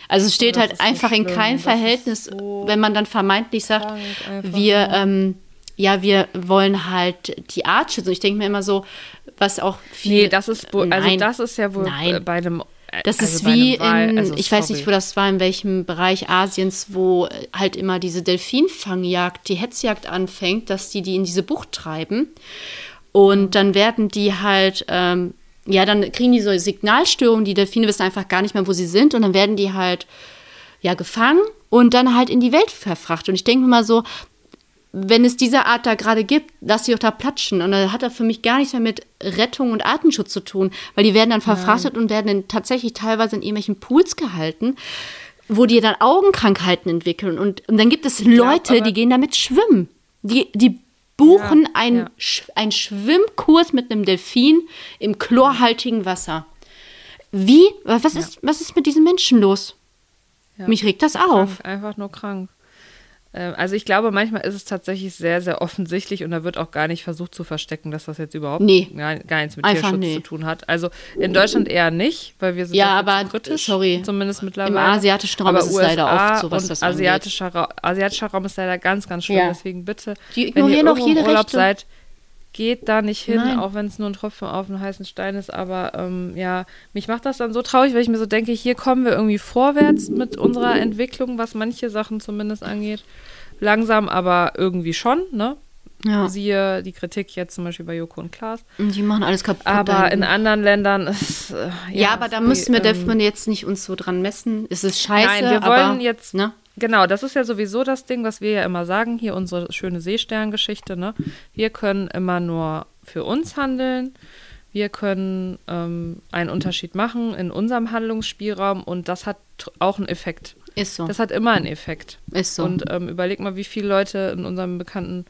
Also es steht das halt einfach in keinem Verhältnis, so wenn man dann vermeintlich sagt, wir nur. ähm, ja, wir wollen halt die Art schützen. Und ich denke mir immer so, was auch viel. nee, das ist wohl, also Nein. das ist ja wohl Nein. äh, bei einem. äh, Das also ist wie in, also ich weiß nicht, wo das war, in welchem Bereich Asiens, wo äh, halt immer diese Delfinfangjagd, die Hetzjagd anfängt, dass die die in diese Bucht treiben. Und dann werden die halt, ähm, ja, dann kriegen die so Signalstörungen, die Delfine wissen einfach gar nicht mehr, wo sie sind. Und dann werden die halt, ja, gefangen und dann halt in die Welt verfrachtet. Und ich denke mir mal so, wenn es diese Art da gerade gibt, lass sie doch da platschen. Und dann hat er für mich gar nichts mehr mit Rettung und Artenschutz zu tun, weil die werden dann verfrachtet und werden dann tatsächlich teilweise in irgendwelchen Pools gehalten, wo die dann Augenkrankheiten entwickeln. Und, und dann gibt es Leute, aber- die gehen damit schwimmen. Die, die buchen Ja, einen, ja. Sch einen Schwimmkurs mit einem Delfin im chlorhaltigen Wasser. Wie? Was ist, was ist mit diesen Menschen los? Ja. Mich regt das auf. Krank, einfach nur krank. Äh, Also ich glaube, manchmal ist es tatsächlich sehr, sehr offensichtlich und da wird auch gar nicht versucht zu verstecken, dass das jetzt überhaupt Nee. gar, gar nichts mit Einfach Tierschutz nee. zu tun hat. Also in Deutschland eher nicht, weil wir sind Ja, aber, kritisch, sorry, zumindest mittlerweile. im asiatischen Raum aber ist es leider USA oft so, was das asiatischer, Ra asiatischer Raum ist leider ganz, ganz schlimm. Ja. Deswegen bitte, Die wenn ihr auch irgendwo im jede Urlaub Rechte. seid, geht da nicht hin, Nein. auch wenn es nur ein Tropfen auf einen heißen Stein ist. Aber ähm, ja, mich macht das dann so traurig, weil ich mir so denke, hier kommen wir irgendwie vorwärts mit unserer Entwicklung, was manche Sachen zumindest angeht. Langsam, aber irgendwie schon, ne? Ja. Siehe die Kritik jetzt zum Beispiel bei Joko und Klaas. Die machen alles kaputt. Aber in anderen Ländern ist. Äh, ja, aber da müssen wir, die, dürfen wir jetzt nicht uns so dran messen. Es ist scheiße, Nein, wir wollen aber, jetzt- Ne? Genau, das ist ja sowieso das Ding, was wir ja immer sagen, hier unsere schöne Seesterngeschichte, ne? Wir können immer nur für uns handeln. Wir können ähm, einen Unterschied machen in unserem Handlungsspielraum und das hat auch einen Effekt. Ist so. Das hat immer einen Effekt. ist so. Und ähm, überleg mal, wie viele Leute in unserem bekannten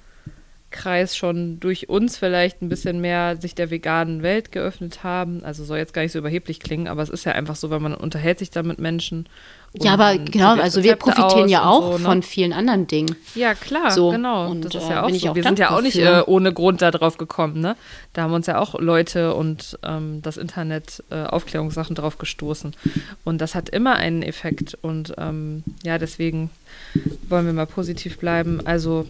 Kreis schon durch uns vielleicht ein bisschen mehr sich der veganen Welt geöffnet haben. Also soll jetzt gar nicht so überheblich klingen, aber es ist ja einfach so, wenn man unterhält sich da mit Menschen. ja, aber dann genau, also wir profitieren ja auch so, ne? von vielen anderen Dingen. Ja, klar, So, genau. und, das ist äh, ja auch so. auch wir sind ja auch nicht äh, ohne Grund da drauf gekommen, ne? Da haben uns ja auch Leute und ähm, das Internet äh, Aufklärungssachen drauf gestoßen. Und das hat immer einen Effekt. Und ähm, ja, deswegen wollen wir mal positiv bleiben. Also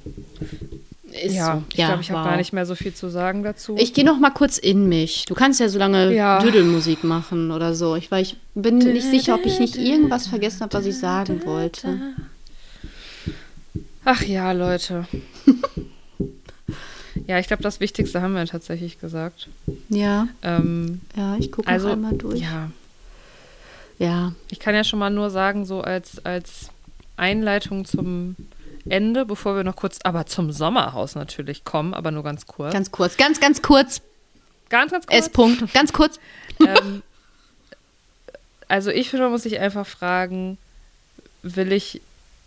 Ist ja, so. ich glaube, ich habe wow. gar nicht mehr so viel zu sagen dazu. Ich gehe noch mal kurz in mich. Du kannst ja so lange Ja. Dödelmusik machen oder so. Ich, weil ich bin nicht sicher, ob ich nicht irgendwas vergessen habe, was ich sagen wollte. Ach ja, Leute. ja, ich glaube, das Wichtigste haben wir tatsächlich gesagt. Ja, Ähm, ja, ich gucke also, einmal durch. ja, ja. Ich kann ja schon mal nur sagen, so als, als Einleitung zum Ende, bevor wir noch kurz, aber zum Sommerhaus natürlich kommen, aber nur ganz kurz. Ganz kurz, ganz, ganz kurz. ganz, ganz kurz. S-Punkt. Ganz kurz. ähm, also ich finde, man muss sich einfach fragen, will ich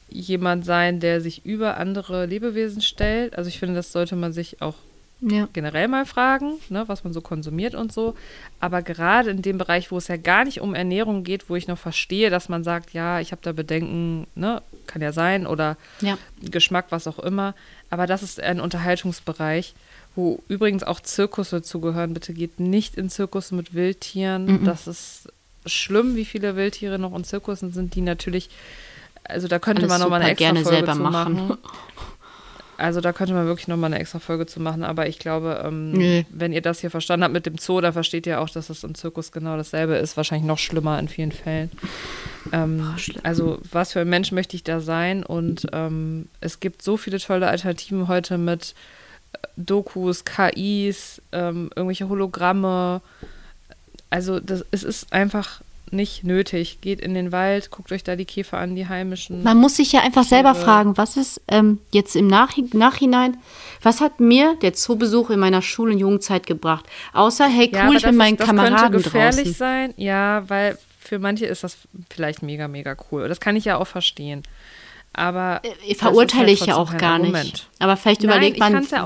jemand sein, der sich über andere Lebewesen stellt? Also ich finde, das sollte man sich auch Ja. generell mal fragen, ne, was man so konsumiert und so. Aber gerade in dem Bereich, wo es ja gar nicht um Ernährung geht, wo ich noch verstehe, dass man sagt, ja, ich habe da Bedenken, ne, kann ja sein, oder Ja. Geschmack, was auch immer. Aber das ist ein Unterhaltungsbereich, wo übrigens auch Zirkusse zugehören. Bitte geht nicht in Zirkusse mit Wildtieren. Das ist schlimm, wie viele Wildtiere noch in Zirkussen sind, die natürlich, also da könnte Alles man nochmal eine extra gerne Folge selber machen. machen. Also da könnte man wirklich nochmal eine extra Folge zu machen, aber ich glaube, ähm, Nö. wenn ihr das hier verstanden habt mit dem Zoo, dann versteht ihr auch, dass es im Zirkus genau dasselbe ist. Wahrscheinlich noch schlimmer in vielen Fällen. Ähm, schlimm. also was für ein Mensch möchte ich da sein? Und ähm, es gibt so viele tolle Alternativen heute mit äh, Dokus, KIs, ähm, irgendwelche Hologramme. Also das, es ist einfach nicht nötig. Geht in den Wald, guckt euch da die Käfer an, die heimischen. Man muss sich ja einfach selber Tiere. fragen, was ist ähm, jetzt im Nachhi Nachhinein, was hat mir der Zoobesuch in meiner Schul- und Jugendzeit gebracht? Außer, hey, Ja, cool, aber ich das bin meinen das Kameraden könnte gefährlich draußen. sein, ja, weil für manche ist das vielleicht mega, mega cool. Das kann ich ja auch verstehen. Aber das Äh, Verurteile ist ich halt ja auch gar Argument. nicht. Aber vielleicht Nein, überlegt man, ja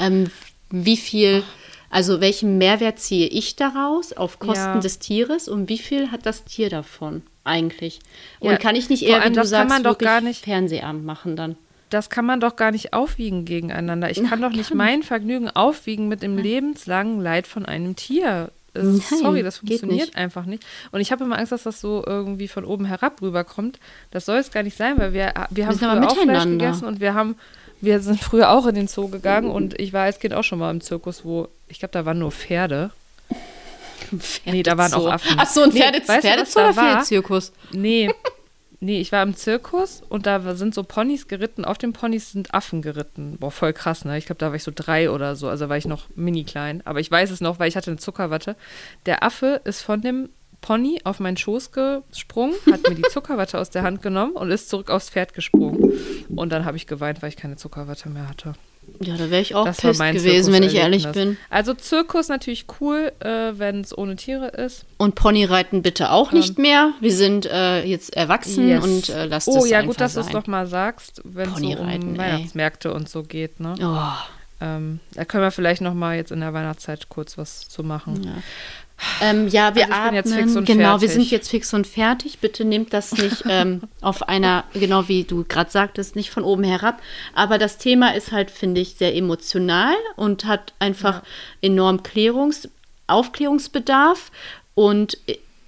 ähm, wie viel, also welchen Mehrwert ziehe ich daraus auf Kosten Ja. des Tieres und wie viel hat das Tier davon eigentlich? Und Ja, kann ich nicht eher, wie du kann sagst, man doch gar nicht- Fernsehabend machen dann? Das kann man doch gar nicht aufwiegen gegeneinander. Ich kann doch nicht mein Vergnügen aufwiegen mit dem lebenslangen Leid von einem Tier. Ist- Nein, Sorry, das funktioniert nicht. einfach nicht. Und ich habe immer Angst, dass das so irgendwie von oben herab rüberkommt. Das soll es gar nicht sein, weil wir, wir haben früher auch Fleisch gegessen und wir haben, wir sind früher auch in den Zoo gegangen und ich war als Kind auch schon mal im Zirkus, wo, ich glaube, da waren nur Pferde. Nee, da waren auch Affen. Ach so, ein Nee, Pferde was Pferdezoo da oder? Pferdezirkus? Nee. Nee, ich war im Zirkus und da sind so Ponys geritten. Auf den Ponys sind Affen geritten. Boah, voll krass, ne? Ich glaube, da war ich so drei oder so. Also war ich noch mini klein. Aber ich weiß es noch, weil ich hatte eine Zuckerwatte. Der Affe ist von dem Pony auf meinen Schoß gesprungen, hat mir die Zuckerwatte aus der Hand genommen und ist zurück aufs Pferd gesprungen. Und dann habe ich geweint, weil ich keine Zuckerwatte mehr hatte. Ja, da wäre ich auch Das pisst gewesen, wenn ich ehrlich bin. Also Zirkus natürlich cool, äh, wenn es ohne Tiere ist. Und Ponyreiten bitte auch nicht mehr. Wir sind äh, jetzt erwachsen Yes. und äh, lasst oh es ja, einfach gut, dass du es doch mal sagst, wenn es so um ey. Weihnachtsmärkte und so geht. Ne? Oh, Ähm, da können wir vielleicht noch mal jetzt in der Weihnachtszeit kurz was zu machen. ja. Ähm, ja, wir Also atmen. jetzt fix und genau, wir fertig. sind jetzt fix und fertig. Bitte nehmt das nicht ähm, auf einer, genau wie du gerade sagtest, nicht von oben herab. Aber das Thema ist halt, finde ich, sehr emotional und hat einfach enorm Klärungs-, Aufklärungsbedarf. Und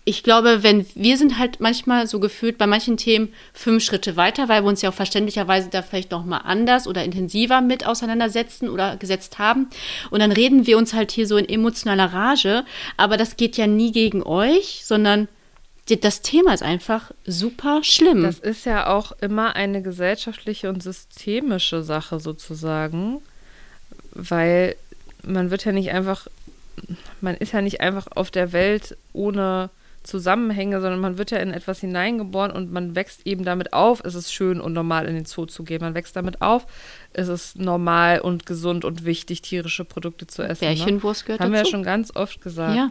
ich glaube, wenn wir sind halt manchmal so gefühlt bei manchen Themen fünf Schritte weiter, weil wir uns ja auch verständlicherweise da vielleicht noch mal anders oder intensiver mit auseinandersetzen oder gesetzt haben. Und dann reden wir uns halt hier so in emotionaler Rage, aber das geht ja nie gegen euch, sondern das Thema ist einfach super schlimm. Das ist ja auch immer eine gesellschaftliche und systemische Sache sozusagen, weil man wird ja nicht einfach, man ist ja nicht einfach auf der Welt ohne Zusammenhänge, sondern man wird ja in etwas hineingeboren und man wächst eben damit auf, es ist schön und normal in den Zoo zu gehen. Man wächst damit auf, es ist normal und gesund und wichtig, tierische Produkte zu essen. ne? Bärchenwurst gehört Haben wir ja dazu. schon ganz oft gesagt Ja.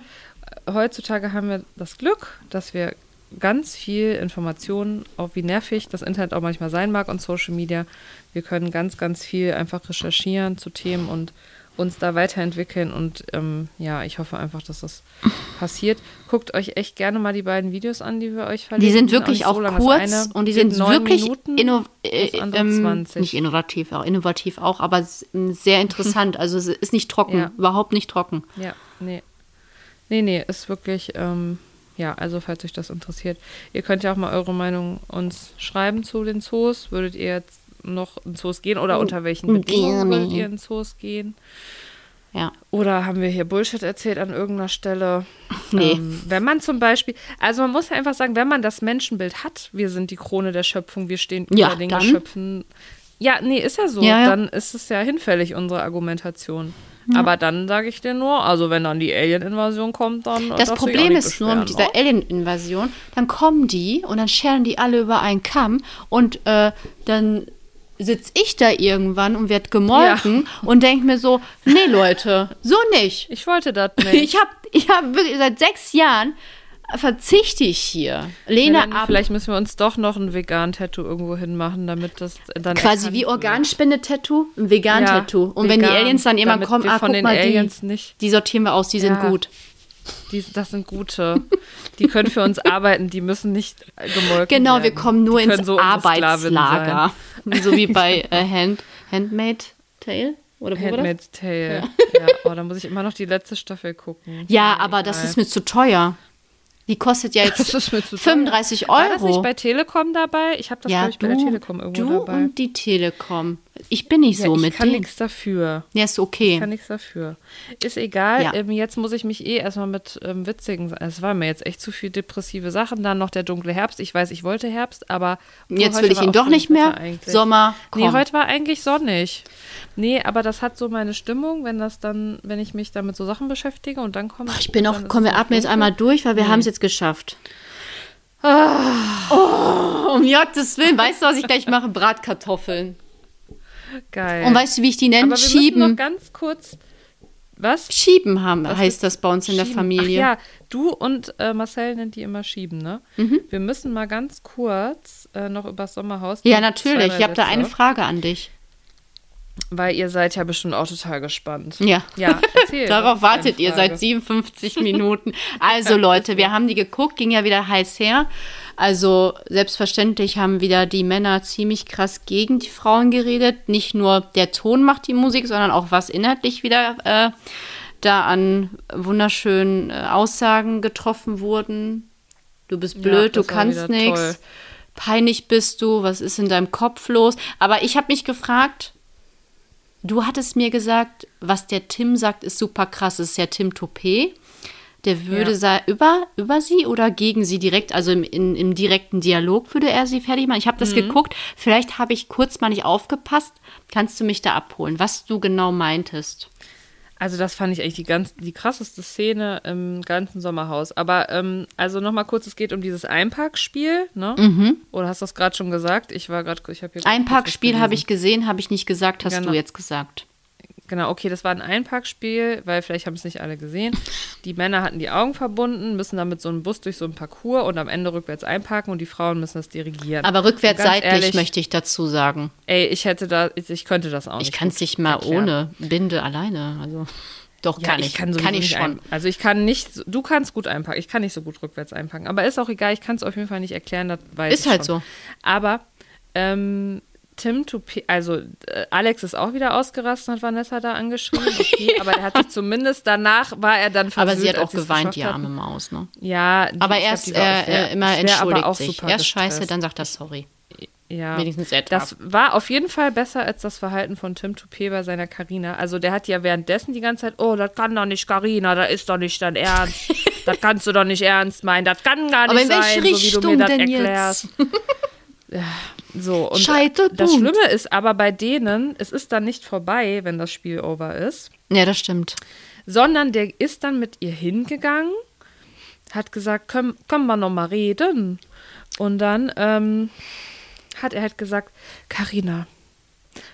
heutzutage haben wir das Glück, dass wir ganz viel Informationen, auch wie nervig das Internet auch manchmal sein mag und Social Media, wir können ganz, ganz viel einfach recherchieren zu Themen und uns da weiterentwickeln und ähm, ja, ich hoffe einfach, dass das passiert. Guckt euch echt gerne mal die beiden Videos an, die wir euch verlinken. Die sind auch wirklich auch so. Das kurz eine und die sind wirklich Minuten, inno äh, ähm, 20. nicht innovativ, auch innovativ auch, aber sehr interessant. Also es ist nicht trocken, Ja. überhaupt nicht trocken. Ja, nee. Nee, nee, ist wirklich, ähm, ja, also falls euch das interessiert. Ihr könnt ja auch mal eure Meinung uns schreiben zu den Zoos. Würdet ihr jetzt noch in Zoos gehen oder unter welchen Bedingungen würdet ihr in Zoos gehen? Ja. Oder haben wir hier Bullshit erzählt an irgendeiner Stelle? Nee. Ähm, wenn man zum Beispiel, also man muss ja einfach sagen, wenn man das Menschenbild hat, wir sind die Krone der Schöpfung, wir stehen Ja, über den dann. Geschöpfen. Ja, nee, ist ja so. Ja, ja. Dann ist es ja hinfällig, unsere Argumentation. Aber dann sage ich dir nur, also wenn dann die Alien-Invasion kommt, dann. Das dich auch Problem ist nur mit dieser ne? Alien-Invasion, dann kommen die und dann scheren die alle über einen Kamm und äh, dann sitze ich da irgendwann und werde gemolken und denke mir so, nee Leute, so nicht. Ich wollte das nicht. Ich habe ich hab wirklich seit sechs Jahren verzichte ich hier. Lehne Melanie, ab. Vielleicht müssen wir uns doch noch ein Vegan-Tattoo irgendwo hinmachen, damit das dann. Quasi wie. Organspende-Tattoo, ein Vegan-Tattoo. Ja, und wenn die vegan, Aliens dann immer damit kommen, ah, von guck den mal, Aliens die, nicht- die sortieren wir aus, die sind Ja. gut. Die, das sind gute. Die können für uns arbeiten, die müssen nicht gemolken Genau, werden. wir kommen nur die ins so Arbeitslager. So wie bei äh, Hand, Handmade Tale? Oder? Handmaid's Tale. Ja. oh, da muss ich immer noch die letzte Staffel gucken. Ja, aber das ist mir zu teuer. Die kostet ja jetzt ist mir zu teuer. 35 War das nicht Euro. bei Telekom dabei? Ich habe das, Ja, glaube ich, bei der du, Telekom irgendwo du dabei. und die Telekom. Ich bin nicht ja, so ich mit kann denen. nichts dafür. Ja, ist Ich okay. kann nichts dafür. Ist egal. Ja. Ähm, jetzt muss ich mich eh erstmal mit ähm, witzigen. Es war mir jetzt echt zu viel depressive Sachen. Dann noch der dunkle Herbst. Ich weiß, ich wollte Herbst, aber. oh, Jetzt will ich ihn doch nicht mehr. Eigentlich. Sommer, Nee, komm. heute war eigentlich sonnig. Nee, aber das hat so meine Stimmung, wenn das dann, wenn ich mich damit so Sachen beschäftige und dann kommt. Ich bin auch, komm, wir atmen jetzt einmal durch, weil wir haben es jetzt geschafft. Oh, um Gottes Willen. Weißt du, was ich gleich mache? Bratkartoffeln. Geil. Und weißt du, wie ich die nenne? aber wir müssen noch Schieben. ganz kurz. Was? Schieben haben, Was heißt das bei uns in der Schieben. Familie. Ach ja, du und äh, Marcel nennt die immer Schieben, ne? Mhm. Wir müssen mal ganz kurz äh, noch über das Sommerhaus. Ja, natürlich. Ich habe da eine Frage an dich. Weil ihr seid ja bestimmt auch total gespannt. Ja. Ja, erzähl. Darauf wartet ihr seit Frage? 57 Minuten. Also Leute, wir haben die geguckt, ging ja wieder heiß her. Also selbstverständlich haben wieder die Männer ziemlich krass gegen die Frauen geredet. Nicht nur der Ton macht die Musik, sondern auch was inhaltlich wieder äh, da an wunderschönen äh, Aussagen getroffen wurden. Du bist Ja, blöd, du das war kannst nichts. Peinlich bist du, was ist in deinem Kopf los? Aber ich habe mich gefragt, Du hattest mir gesagt, was der Tim sagt, ist super krass. Das ist ja Tim Topé. Der würde Ja. über, über sie oder gegen sie direkt, also im, in, im direkten Dialog würde er sie fertig machen. Ich habe Mhm. das geguckt. Vielleicht habe ich kurz mal nicht aufgepasst. Kannst du mich da abholen, was du genau meintest? Also das fand ich eigentlich die ganz die krasseste Szene im ganzen Sommerhaus. Aber ähm, also noch mal kurz, es geht um dieses Einparkspiel, ne? Oder hast du das gerade schon gesagt? Ich war gerade, ich habe hier Einparkspiel habe ich gesehen, habe ich nicht gesagt, hast Genau. du jetzt gesagt. Genau, okay, das war ein Einparkspiel, weil vielleicht haben es nicht alle gesehen. Die Männer hatten die Augen verbunden, müssen dann mit so einem Bus durch so einen Parcours und am Ende rückwärts einparken und die Frauen müssen das dirigieren. Aber rückwärts seitlich ehrlich, möchte ich dazu sagen. Ey, ich hätte da, ich, ich könnte das auch nicht. Ich kann es nicht mal erklären. ohne Binde alleine. Also. Doch, Ja, kann ich. ich kann, kann ich nicht schon. Ein, also ich kann nicht, du kannst gut einpacken. Ich kann nicht so gut rückwärts einpacken. Aber ist auch egal, ich kann es auf jeden Fall nicht erklären, das weiß Ist ich halt schon. so. Aber ähm, Tim Toupé, also äh, Alex ist auch wieder ausgerastet hat Vanessa da angeschrieben. Okay, aber er hat sich zumindest danach, war er dann Aber versöhnt, sie hat auch geweint, die arme Maus, ne? Ja, Aber war auch äh, immer schwer, aber entschuldigt auch sich. Erst scheiße, dann sagt er sorry. ja. Wenigstens etwas. Das war auf jeden Fall besser als das Verhalten von Tim Toupé bei seiner Carina. Also der hat ja währenddessen die ganze Zeit, oh, das kann doch nicht Carina, das ist doch nicht dein Ernst. das kannst du doch nicht ernst meinen, das kann gar Aber nicht sein, so wie du mir das erklärst. Ja, so, und Scheitelpunkt. das Schlimme ist aber bei denen, es ist dann nicht vorbei, wenn das Spiel over ist, Ja, das stimmt. sondern der ist dann mit ihr hingegangen, hat gesagt, können, können wir noch mal reden? Und dann ähm, hat er halt gesagt, Karina,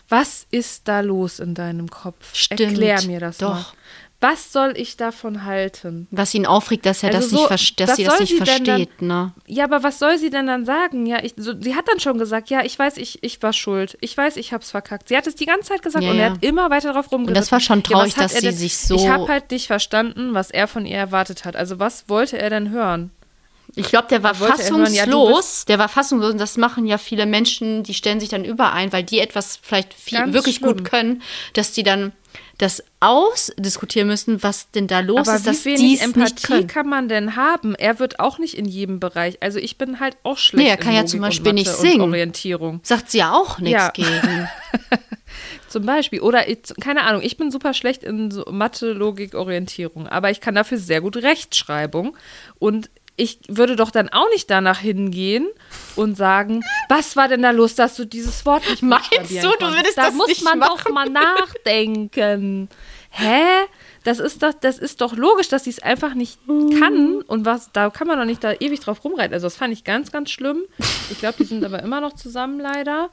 was ist da los in deinem Kopf? Stimmt, Erklär mir das doch. mal. Was soll ich davon halten? Was ihn aufregt, dass er Also das so, nicht, dass sie das nicht sie versteht, ne? Ja, aber was soll sie denn dann sagen? Ja, ich, so, sie hat dann schon gesagt, ja, ich weiß, ich, ich war schuld. Ich weiß, ich hab's verkackt. Sie hat es die ganze Zeit gesagt Ja, und er ja. hat immer weiter drauf rumgeritten. das war schon Ja, traurig, hat dass sie denn- sich so- Ich habe halt nicht verstanden, was er von ihr erwartet hat. Also was wollte er denn hören? Ich glaube, der war hören, ja, fassungslos. der war fassungslos und das machen ja viele Menschen, die stellen sich dann überein, weil die etwas vielleicht viel, wirklich schlimm. gut können, dass die dann das ausdiskutieren müssen, was denn da los Aber ist, dass wie die wenig Empathie kann man denn haben? Er wird auch nicht in jedem Bereich. Also ich bin halt auch schlecht Nee, er kann in ja zum Beispiel nicht singen. Orientierung. Sagt sie ja auch nichts Ja. gegen. Zum Beispiel. Oder, ich, keine Ahnung, ich bin super schlecht in so Mathe, Logik, Orientierung. Aber ich kann dafür sehr gut Rechtschreibung. Und ich würde doch dann auch nicht danach hingehen und sagen, was war denn da los, dass du dieses Wort nicht Meinst du, du würdest da das muss nicht man machen? doch mal nachdenken. Hä? Das ist doch, das ist doch logisch, dass sie es einfach nicht kann. Und was, da kann man doch nicht da ewig drauf rumreiten. Also das fand ich ganz, ganz schlimm. Ich glaube, die sind aber immer noch zusammen leider.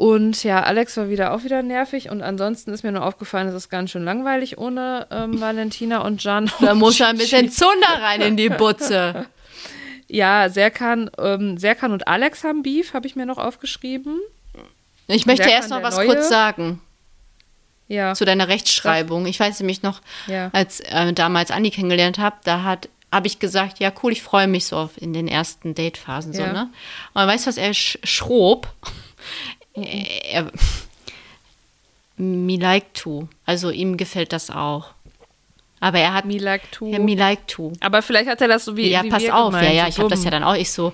Und ja, Alex war wieder auch wieder nervig. Und ansonsten ist mir nur aufgefallen, es ist ganz schön langweilig ohne ähm, Valentina und Jan. Da muss ja ein bisschen Zunder rein in die Butze. Ja, Serkan, ähm, Serkan und Alex haben Beef, habe ich mir noch aufgeschrieben. Ich möchte Wer erst noch was Neue? kurz sagen Ja. zu deiner Rechtschreibung. Ich weiß nämlich noch, Ja. als äh, damals Andi kennengelernt habe, da hat habe ich gesagt, ja cool, ich freue mich so auf in den ersten Datephasen so, Ja. ne? Und weißt du, was er sch schrob? Mhm. er, me like to. Also ihm gefällt das auch. Aber er hat Me like to. ja, me like to. Aber vielleicht hat er das so wie ja, wie pass auf, gemeint, ja, ja, ich habe das ja dann auch, ich so,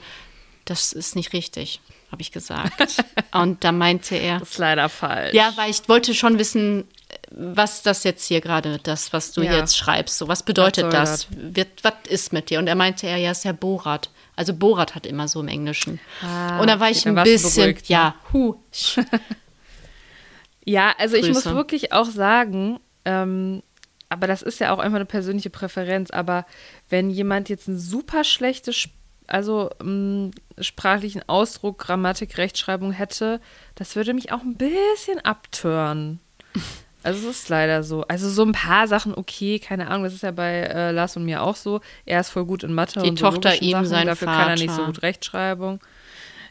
das ist nicht richtig, habe ich gesagt. Und da meinte er, Das ist leider falsch. ja, weil ich wollte schon wissen, was das jetzt hier gerade, das, was du Ja. jetzt schreibst, so was bedeutet das? Wird, was ist mit dir? Und er meinte, er, ja, ist ja Borat. Also Borat hat immer so im Englischen. Ah, und da war ich ein bisschen, beruhigt, ne? ja, hu. Ja, also ich muss Grüße. wirklich auch sagen, ähm, aber das ist ja auch einfach eine persönliche Präferenz, aber wenn jemand jetzt einen super schlechte, Sp- also ähm, sprachlichen Ausdruck, Grammatik, Rechtschreibung hätte, das würde mich auch ein bisschen abtören. Also es ist leider so. Also so ein paar Sachen, okay, keine Ahnung, das ist ja bei äh, Lars und mir auch so. Er ist voll gut in Mathe Die und so Tochter ihm, Sachen, sein dafür kann er nicht so Vater. gut Rechtschreibung.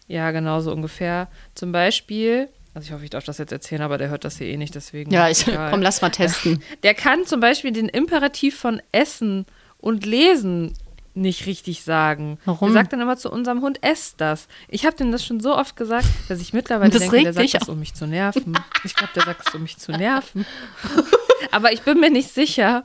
Ja, genau so ungefähr. Zum Beispiel, also ich hoffe, ich darf das jetzt erzählen, aber der hört das hier eh nicht, deswegen. Ja, ich, egal. komm, lass mal testen. Der kann zum Beispiel den Imperativ von Essen und Lesen nicht richtig sagen. Warum? Er sagt dann immer zu unserem Hund, ess das. Ich habe dem das schon so oft gesagt, dass ich mittlerweile Das denke, der sagt das, um mich zu nerven. Ich glaube, der sagt es, um mich zu nerven. aber ich bin mir nicht sicher.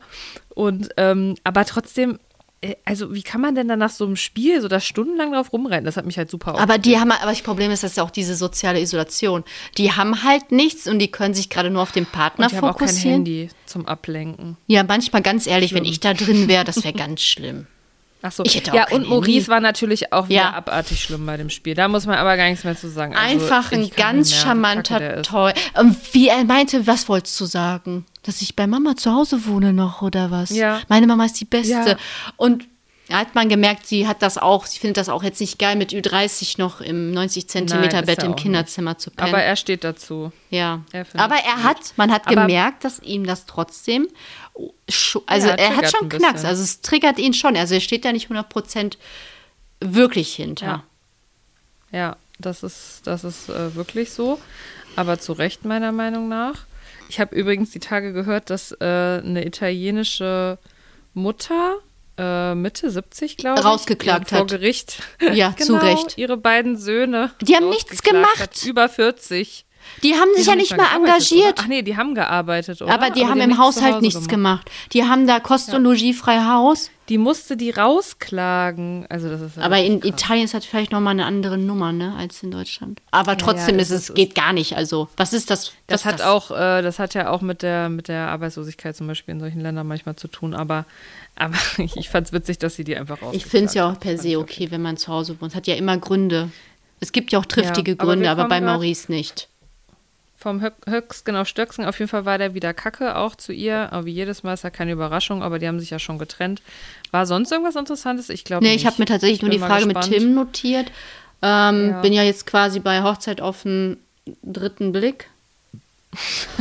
Und ähm, aber trotzdem, äh, also wie kann man denn dann nach so einem Spiel so da stundenlang drauf rumrennen? Das hat mich halt super Aber die haben, aber das Problem ist, das ist ja auch diese soziale Isolation. Die haben halt nichts und die können sich gerade nur auf den Partner und die haben auch kein fokussieren. Handy zum Ablenken. Ja, manchmal ganz ehrlich, wenn ich da drin wäre, das wäre ganz schlimm. Ach so. Ich hätte auch ja, und Maurice war natürlich auch wieder Ja. abartig schlimm bei dem Spiel. Da muss man aber gar nichts mehr zu sagen. Also, Einfach ein ganz charmanter. Toll. Ähm, Wie er meinte, was wolltest du sagen? Dass ich bei Mama zu Hause wohne noch oder was? Ja. Meine Mama ist die Beste. Ja. Und da hat man gemerkt, sie hat das auch, sie findet das auch jetzt nicht geil, mit Ü30 noch im 90 Zentimeter Bett im auch nicht. Kinderzimmer zu pennen. Aber er steht dazu. ja. er Aber er hat, man hat Aber- gemerkt, dass ihm das trotzdem, also Ja, er hat schon. Knacks, also es triggert ihn schon. Also er steht da nicht 100% wirklich hinter. Ja. Ja, das ist, das ist äh, wirklich so. Aber zu Recht, meiner Meinung nach. Ich habe übrigens die Tage gehört, dass äh, eine italienische Mutter äh, Mitte 70, glaube ich, Rausgeklagt vor hat. Gericht Ja, genau, zu Recht. ihre beiden Söhne. Die haben nichts gemacht. Hat, über 40. Die haben sich Die ja haben nicht mal engagiert. Oder? Ach nee, die haben gearbeitet, oder? aber die haben im nichts zu Haushalt nichts gemacht. Die haben da Kost- und Logiefrei Haus. Die musste die rausklagen. Also das ist Aber in wirklich krass. Italien ist das vielleicht nochmal eine andere Nummer, ne, als in Deutschland. Aber trotzdem ja, ist das es, ist- geht gar nicht. Also, was ist das? Das was hat ist auch, äh, das hat ja auch mit der, mit der Arbeitslosigkeit zum Beispiel in solchen Ländern manchmal zu tun. Aber, aber ich fand es witzig, dass sie die einfach raus. Ich finde es ja auch per se okay, wenn man zu Hause wohnt. Hat ja immer Gründe. Es gibt ja auch triftige Ja, aber Gründe, aber bei Maurice nicht. Vom Höck, Höcksken auf Stöcksken, auf jeden Fall war der wieder Kacke, auch zu ihr. Aber wie jedes Mal ist ja keine Überraschung, aber die haben sich ja schon getrennt. War sonst irgendwas Interessantes? Ich glaube Nee, nicht. ich habe mir tatsächlich nur die Frage mit gespannt. Tim notiert. Ähm, Ja. Bin ja jetzt quasi bei Hochzeit auf den dritten Blick.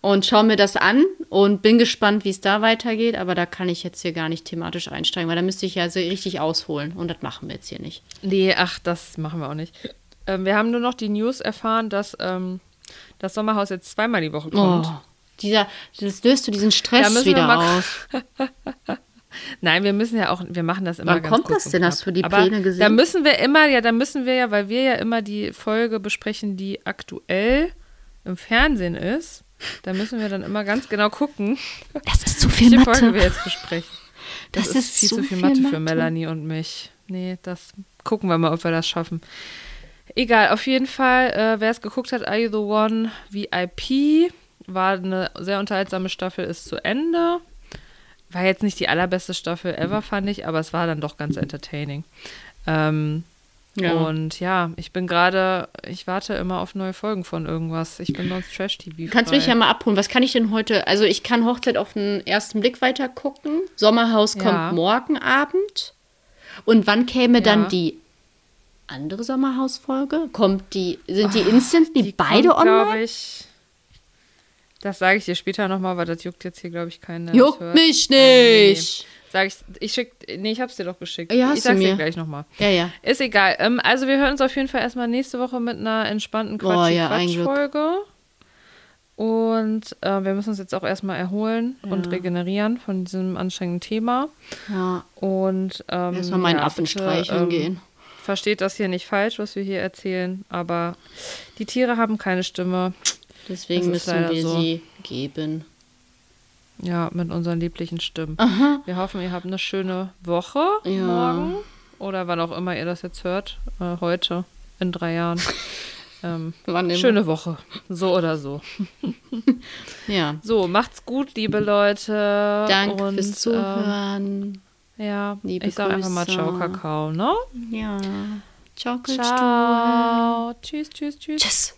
und schaue mir das an und bin gespannt, wie es da weitergeht. Aber da kann ich jetzt hier gar nicht thematisch einsteigen, weil da müsste ich ja so richtig ausholen. Und das machen wir jetzt hier nicht. Nee, ach, das machen wir auch nicht. Ähm, wir haben nur noch die News erfahren, dass ähm, das Sommerhaus jetzt zweimal die Woche kommt. Oh, dieser, das löst du diesen Da Stress müssen wir wieder aus. Nein, wir müssen ja auch, wir machen das immer Wann ganz kommt das denn? Hast du die Aber Pläne gesehen? Da müssen wir immer, ja, da müssen wir ja, weil wir ja immer die Folge besprechen, die aktuell im Fernsehen ist. Da müssen wir dann immer ganz genau gucken, Das ist zu viel welche Folge wir Mathe. jetzt besprechen. Das, Das ist, ist viel zu viel viel Mathe für Mathe. Melanie und mich. Nee, das gucken wir mal, ob wir das schaffen. Egal, auf jeden Fall, äh, wer es geguckt hat, Are You the One VIP, war eine sehr unterhaltsame Staffel, ist zu Ende. War jetzt nicht die allerbeste Staffel ever, fand ich, aber es war dann doch ganz entertaining. Ähm, Ja. Und ja, ich bin gerade, ich warte immer auf neue Folgen von irgendwas. Ich bin sonst Trash-TV. Kannst mich ja mal abholen. Was kann ich denn heute? Also ich kann Hochzeit auf den ersten Blick weiter gucken. Sommerhaus kommt Ja. morgen Abend. Und wann käme Ja. dann die andere Sommerhausfolge? Kommt die, sind die instant, die, beide kommt, online? glaube ich. Das sage ich dir später nochmal, weil das juckt jetzt hier, glaube ich, das Juckt mich Äh, nicht. Sag ich, ich schick, nee, ich hab's dir doch geschickt. Ja, hast ich du sag's dir mir. gleich nochmal. Ja, ja. Ist egal. Ähm, also wir hören uns auf jeden Fall erstmal nächste Woche mit einer entspannten Oh, ja. Quatsch-Folge. Und äh, wir müssen uns jetzt auch erstmal erholen und regenerieren von diesem anstrengenden Thema. ja. Und ähm, Erstmal meinen ja, Affen streicheln ähm, gehen. Versteht das hier nicht falsch, was wir hier erzählen, aber die Tiere haben keine Stimme. Deswegen müssen wir so. sie geben. Ja, mit unseren lieblichen Stimmen. Aha. Wir hoffen, ihr habt eine schöne Woche Ja. morgen oder wann auch immer ihr das jetzt hört. Äh, heute, in drei Jahren. ähm, schöne Woche. So oder so. Ja. So, macht's gut, liebe Leute. Danke fürs Zuhören. Ähm, ja, Liebe ich sag einfach mal Ciao. Kakao, ne? ja. Ciao. Ciao. Tschüss, tschüss, tschüss. Tschüss.